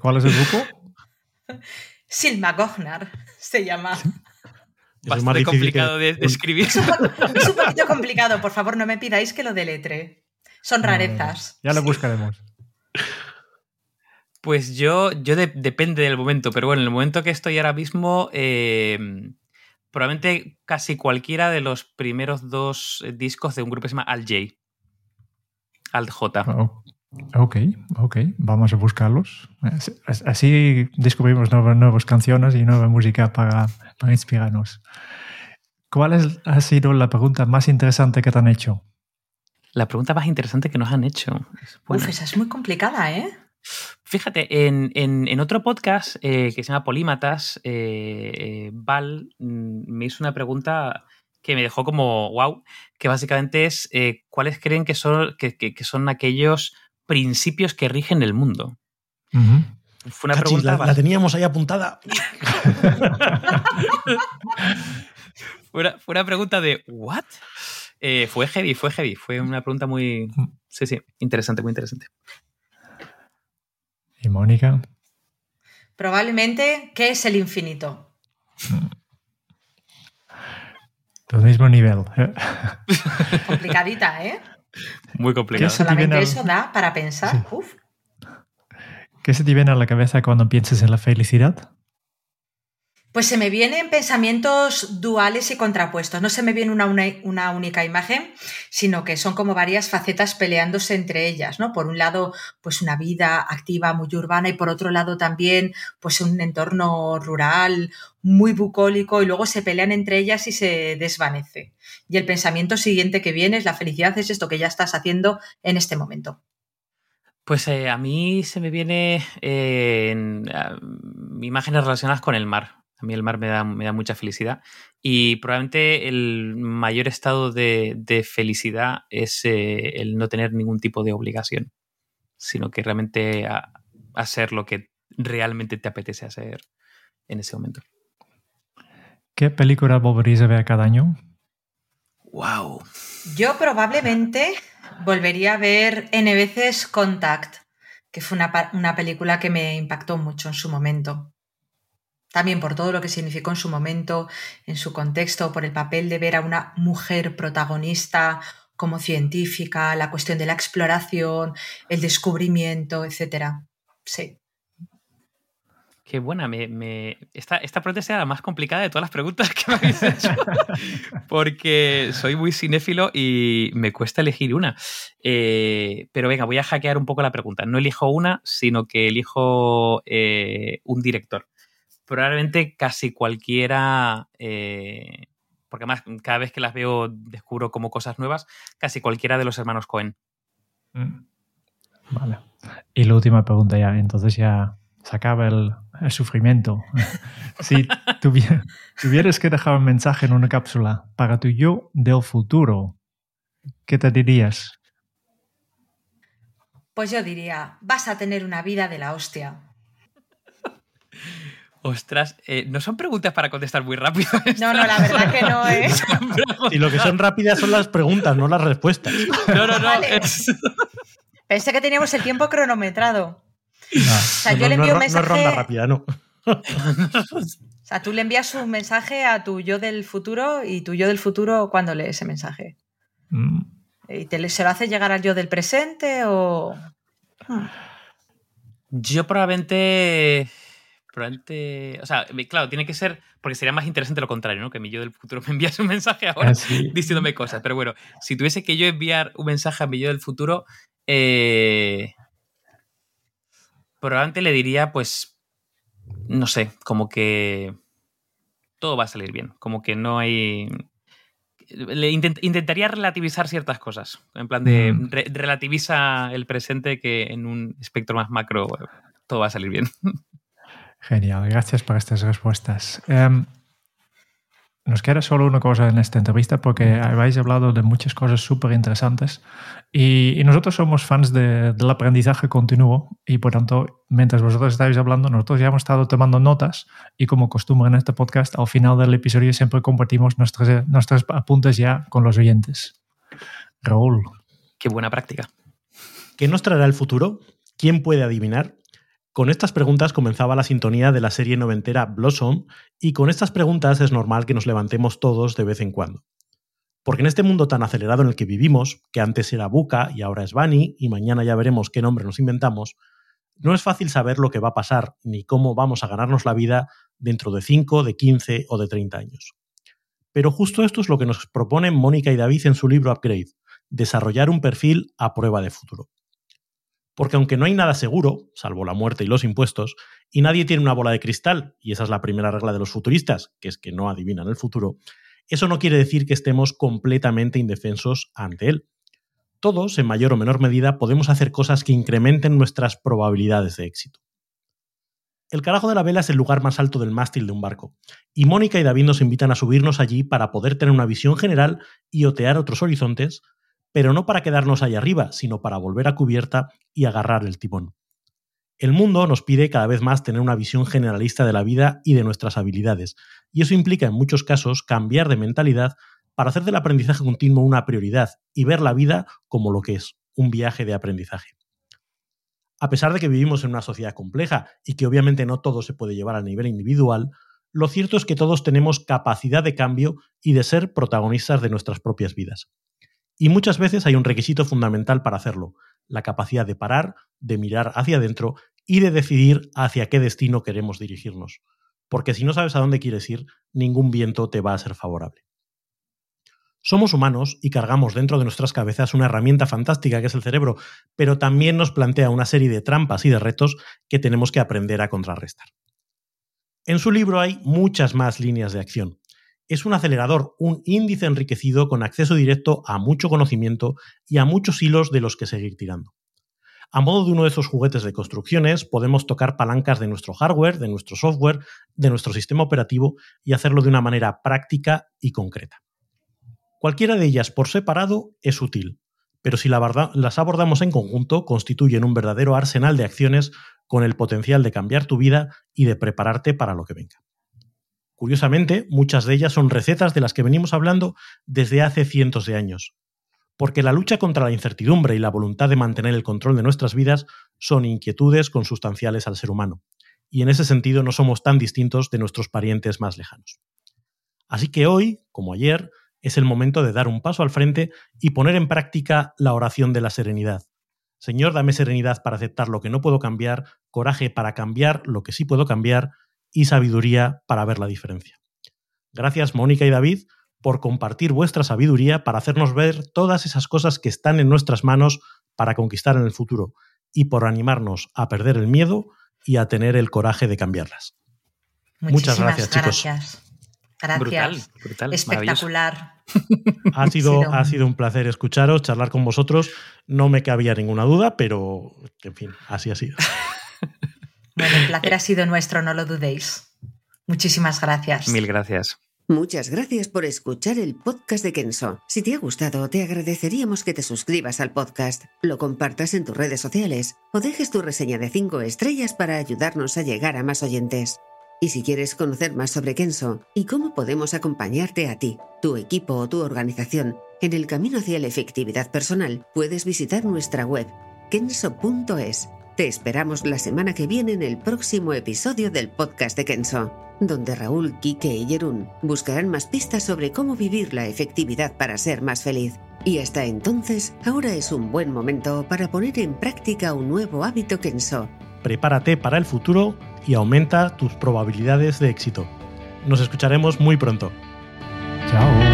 Speaker 1: ¿Cuál es el grupo?
Speaker 3: Silmagognar se llama.
Speaker 4: Bastante complicado de, escribir.
Speaker 3: Es un, poquito complicado, por favor, no me pidáis que lo deletre. Son rarezas.
Speaker 1: ya lo buscaremos.
Speaker 4: Pues yo, yo depende del momento, pero bueno, en el momento que estoy ahora mismo, eh, probablemente casi cualquiera de los primeros dos discos de un grupo que se llama Al J. Alt J.
Speaker 1: Oh, ok, ok, vamos a buscarlos. Así descubrimos nuevas, canciones y nueva música para, para inspirarnos. ¿Cuál ha sido la pregunta más interesante que te han hecho?
Speaker 4: La pregunta más interesante que nos han hecho.
Speaker 3: Uf, esa es muy complicada, ¿eh?
Speaker 4: Fíjate, en, otro podcast eh, que se llama Polímatas, eh, eh, Val mm, me hizo una pregunta que me dejó como wow, que básicamente es cuáles creen que son, que, son aquellos principios que rigen el mundo.
Speaker 2: Fue una pregunta. La, teníamos ahí apuntada.
Speaker 4: fue, una, pregunta de ¿what? fue heavy, fue heavy. Fue una pregunta muy. Sí, sí, interesante, muy interesante.
Speaker 1: ¿Y Mónica?
Speaker 3: Probablemente, ¿qué es el infinito?
Speaker 1: Del mismo nivel.
Speaker 3: Complicadita, ¿eh?
Speaker 4: Muy complicado.
Speaker 3: Solamente eso da para pensar.
Speaker 1: ¿Qué se te viene a la cabeza cuando piensas en la felicidad?
Speaker 3: Pues se me vienen pensamientos duales y contrapuestos. No se me viene una, una, única imagen, sino que son como varias facetas peleándose entre ellas, ¿no? Por un lado, pues una vida activa muy urbana y por otro lado también, pues un entorno rural muy bucólico y luego se pelean entre ellas y se desvanece. Y el pensamiento siguiente que viene es la felicidad es esto que ya estás haciendo en este momento.
Speaker 4: Pues eh, a mí se me viene eh, imágenes relacionadas con el mar. A mí el mar me da, me da mucha felicidad. Y probablemente el mayor estado de, felicidad es eh, el no tener ningún tipo de obligación, sino que realmente hacer lo que realmente te apetece hacer en ese momento.
Speaker 1: ¿Qué película volverías a ver cada año?
Speaker 4: ¡Wow!
Speaker 3: Yo probablemente volvería a ver N veces Contact, que fue una, una película que me impactó mucho en su momento también por todo lo que significó en su momento, en su contexto, por el papel de ver a una mujer protagonista como científica, la cuestión de la exploración, el descubrimiento, etc. Sí.
Speaker 4: Qué buena, Esta, esta pregunta es la más complicada de todas las preguntas que me habéis hecho, porque soy muy cinéfilo y me cuesta elegir una. Eh, pero venga, voy a hackear un poco la pregunta. No elijo una, sino que elijo eh, un director probablemente casi cualquiera, eh, porque además cada vez que las veo descubro como cosas nuevas, casi cualquiera de los hermanos Cohen.
Speaker 1: Mm. Vale. Y la última pregunta ya, entonces ya se acaba el, sufrimiento. si tuvieras que dejar un mensaje en una cápsula para tu yo del futuro, ¿qué te dirías?
Speaker 3: Pues yo diría, vas a tener una vida de la hostia.
Speaker 4: Ostras, eh, no son preguntas para contestar muy rápido.
Speaker 3: No, no, la verdad que no ¿eh? es.
Speaker 2: y lo que son rápidas son las preguntas, no las respuestas.
Speaker 4: No, no, no.
Speaker 3: Pensé que teníamos el tiempo cronometrado. o sea, yo le envío un mensaje.
Speaker 2: No ronda rápida, no.
Speaker 3: o sea, tú le envías un mensaje a tu yo del futuro y tu yo del futuro cuando lee ese mensaje. Mm. ¿Y te, se lo hace llegar al yo del presente o.?
Speaker 4: Yo probablemente probablemente. O sea, claro, tiene que ser. Porque sería más interesante lo contrario, ¿no? Que mi yo del futuro me enviase un mensaje ahora ah, diciéndome cosas. Pero bueno, si tuviese que yo enviar un mensaje a mi yo del futuro, eh, probablemente le diría, pues. No sé, como que. Todo va a salir bien. Como que no hay. Le intentaría relativizar ciertas cosas. En plan de. Mm. relativiza el presente que en un espectro más macro todo va a salir bien.
Speaker 1: Genial, gracias por estas respuestas. Em, nos queda solo una cosa en esta entrevista porque habéis hablado de muchas cosas súper interesantes y, nosotros somos fans del aprendizaje continuo y por tanto, mientras vosotros estáis hablando, nosotros ya hemos estado tomando notas y como costumbre en este podcast, al final del episodio siempre compartimos nuestros, nuestros apuntes ya con los oyentes. Raúl.
Speaker 4: Qué buena práctica.
Speaker 2: ¿Qué nos traerá el futuro? ¿Quién puede adivinar? Con estas preguntas comenzaba la sintonía de la serie noventera Blossom y con estas preguntas es normal que nos levantemos todos de vez en cuando. Porque en este mundo tan acelerado en el que vivimos, que antes era Buca y ahora es Bunny y mañana ya veremos qué nombre nos inventamos, no es fácil saber lo que va a pasar ni cómo vamos a ganarnos la vida dentro de 5, de 15 o de 30 años. Pero justo esto es lo que nos proponen Mónica y David en su libro Upgrade, desarrollar un perfil a prueba de futuro. Porque aunque no hay nada seguro, salvo la muerte y los impuestos, y nadie tiene una bola de cristal, y esa es la primera regla de los futuristas, que es que no adivinan el futuro, eso no quiere decir que estemos completamente indefensos ante él. Todos, en mayor o menor medida, podemos hacer cosas que incrementen nuestras probabilidades de éxito. El carajo de la vela es el lugar más alto del mástil de un barco, y Mónica y David nos invitan a subirnos allí para poder tener una visión general y otear otros horizontes pero no para quedarnos ahí arriba, sino para volver a cubierta y agarrar el timón. El mundo nos pide cada vez más tener una visión generalista de la vida y de nuestras habilidades, y eso implica en muchos casos cambiar de mentalidad para hacer del aprendizaje continuo una prioridad y ver la vida como lo que es, un viaje de aprendizaje. A pesar de que vivimos en una sociedad compleja y que obviamente no todo se puede llevar a nivel individual, lo cierto es que todos tenemos capacidad de cambio y de ser protagonistas de nuestras propias vidas. Y muchas veces hay un requisito fundamental para hacerlo, la capacidad de parar, de mirar hacia adentro y de decidir hacia qué destino queremos dirigirnos. Porque si no sabes a dónde quieres ir, ningún viento te va a ser favorable. Somos humanos y cargamos dentro de nuestras cabezas una herramienta fantástica que es el cerebro, pero también nos plantea una serie de trampas y de retos que tenemos que aprender a contrarrestar. En su libro hay muchas más líneas de acción, es un acelerador, un índice enriquecido con acceso directo a mucho conocimiento y a muchos hilos de los que seguir tirando. A modo de uno de esos juguetes de construcciones, podemos tocar palancas de nuestro hardware, de nuestro software, de nuestro sistema operativo y hacerlo de una manera práctica y concreta. Cualquiera de ellas por separado es útil, pero si las abordamos en conjunto constituyen un verdadero arsenal de acciones con el potencial de cambiar tu vida y de prepararte para lo que venga. Curiosamente, muchas de ellas son recetas de las que venimos hablando desde hace cientos de años. Porque la lucha contra la incertidumbre y la voluntad de mantener el control de nuestras vidas son inquietudes consustanciales al ser humano. Y en ese sentido no somos tan distintos de nuestros parientes más lejanos. Así que hoy, como ayer, es el momento de dar un paso al frente y poner en práctica la oración de la serenidad. Señor, dame serenidad para aceptar lo que no puedo cambiar, coraje para cambiar lo que sí puedo cambiar y sabiduría para ver la diferencia. Gracias Mónica y David por compartir vuestra sabiduría para hacernos ver todas esas cosas que están en nuestras manos para conquistar en el futuro y por animarnos a perder el miedo y a tener el coraje de cambiarlas.
Speaker 3: Muchas gracias, chicos. Gracias.
Speaker 4: Brutal, brutal,
Speaker 3: Espectacular.
Speaker 2: Ha sido, ha sido un placer escucharos, charlar con vosotros. No me cabía ninguna duda, pero en fin, así ha sido.
Speaker 3: Bueno, el placer ha sido nuestro, no lo dudéis. Muchísimas gracias.
Speaker 4: Mil gracias.
Speaker 6: Muchas gracias por escuchar el podcast de Kenso. Si te ha gustado, te agradeceríamos que te suscribas al podcast, lo compartas en tus redes sociales o dejes tu reseña de 5 estrellas para ayudarnos a llegar a más oyentes. Y si quieres conocer más sobre Kenso y cómo podemos acompañarte a ti, tu equipo o tu organización en el camino hacia la efectividad personal, puedes visitar nuestra web kenso.es te esperamos la semana que viene en el próximo episodio del podcast de Kenso, donde Raúl, Quique y Jerún buscarán más pistas sobre cómo vivir la efectividad para ser más feliz. Y hasta entonces, ahora es un buen momento para poner en práctica un nuevo hábito Kenso.
Speaker 2: Prepárate para el futuro y aumenta tus probabilidades de éxito. Nos escucharemos muy pronto.
Speaker 1: Chao.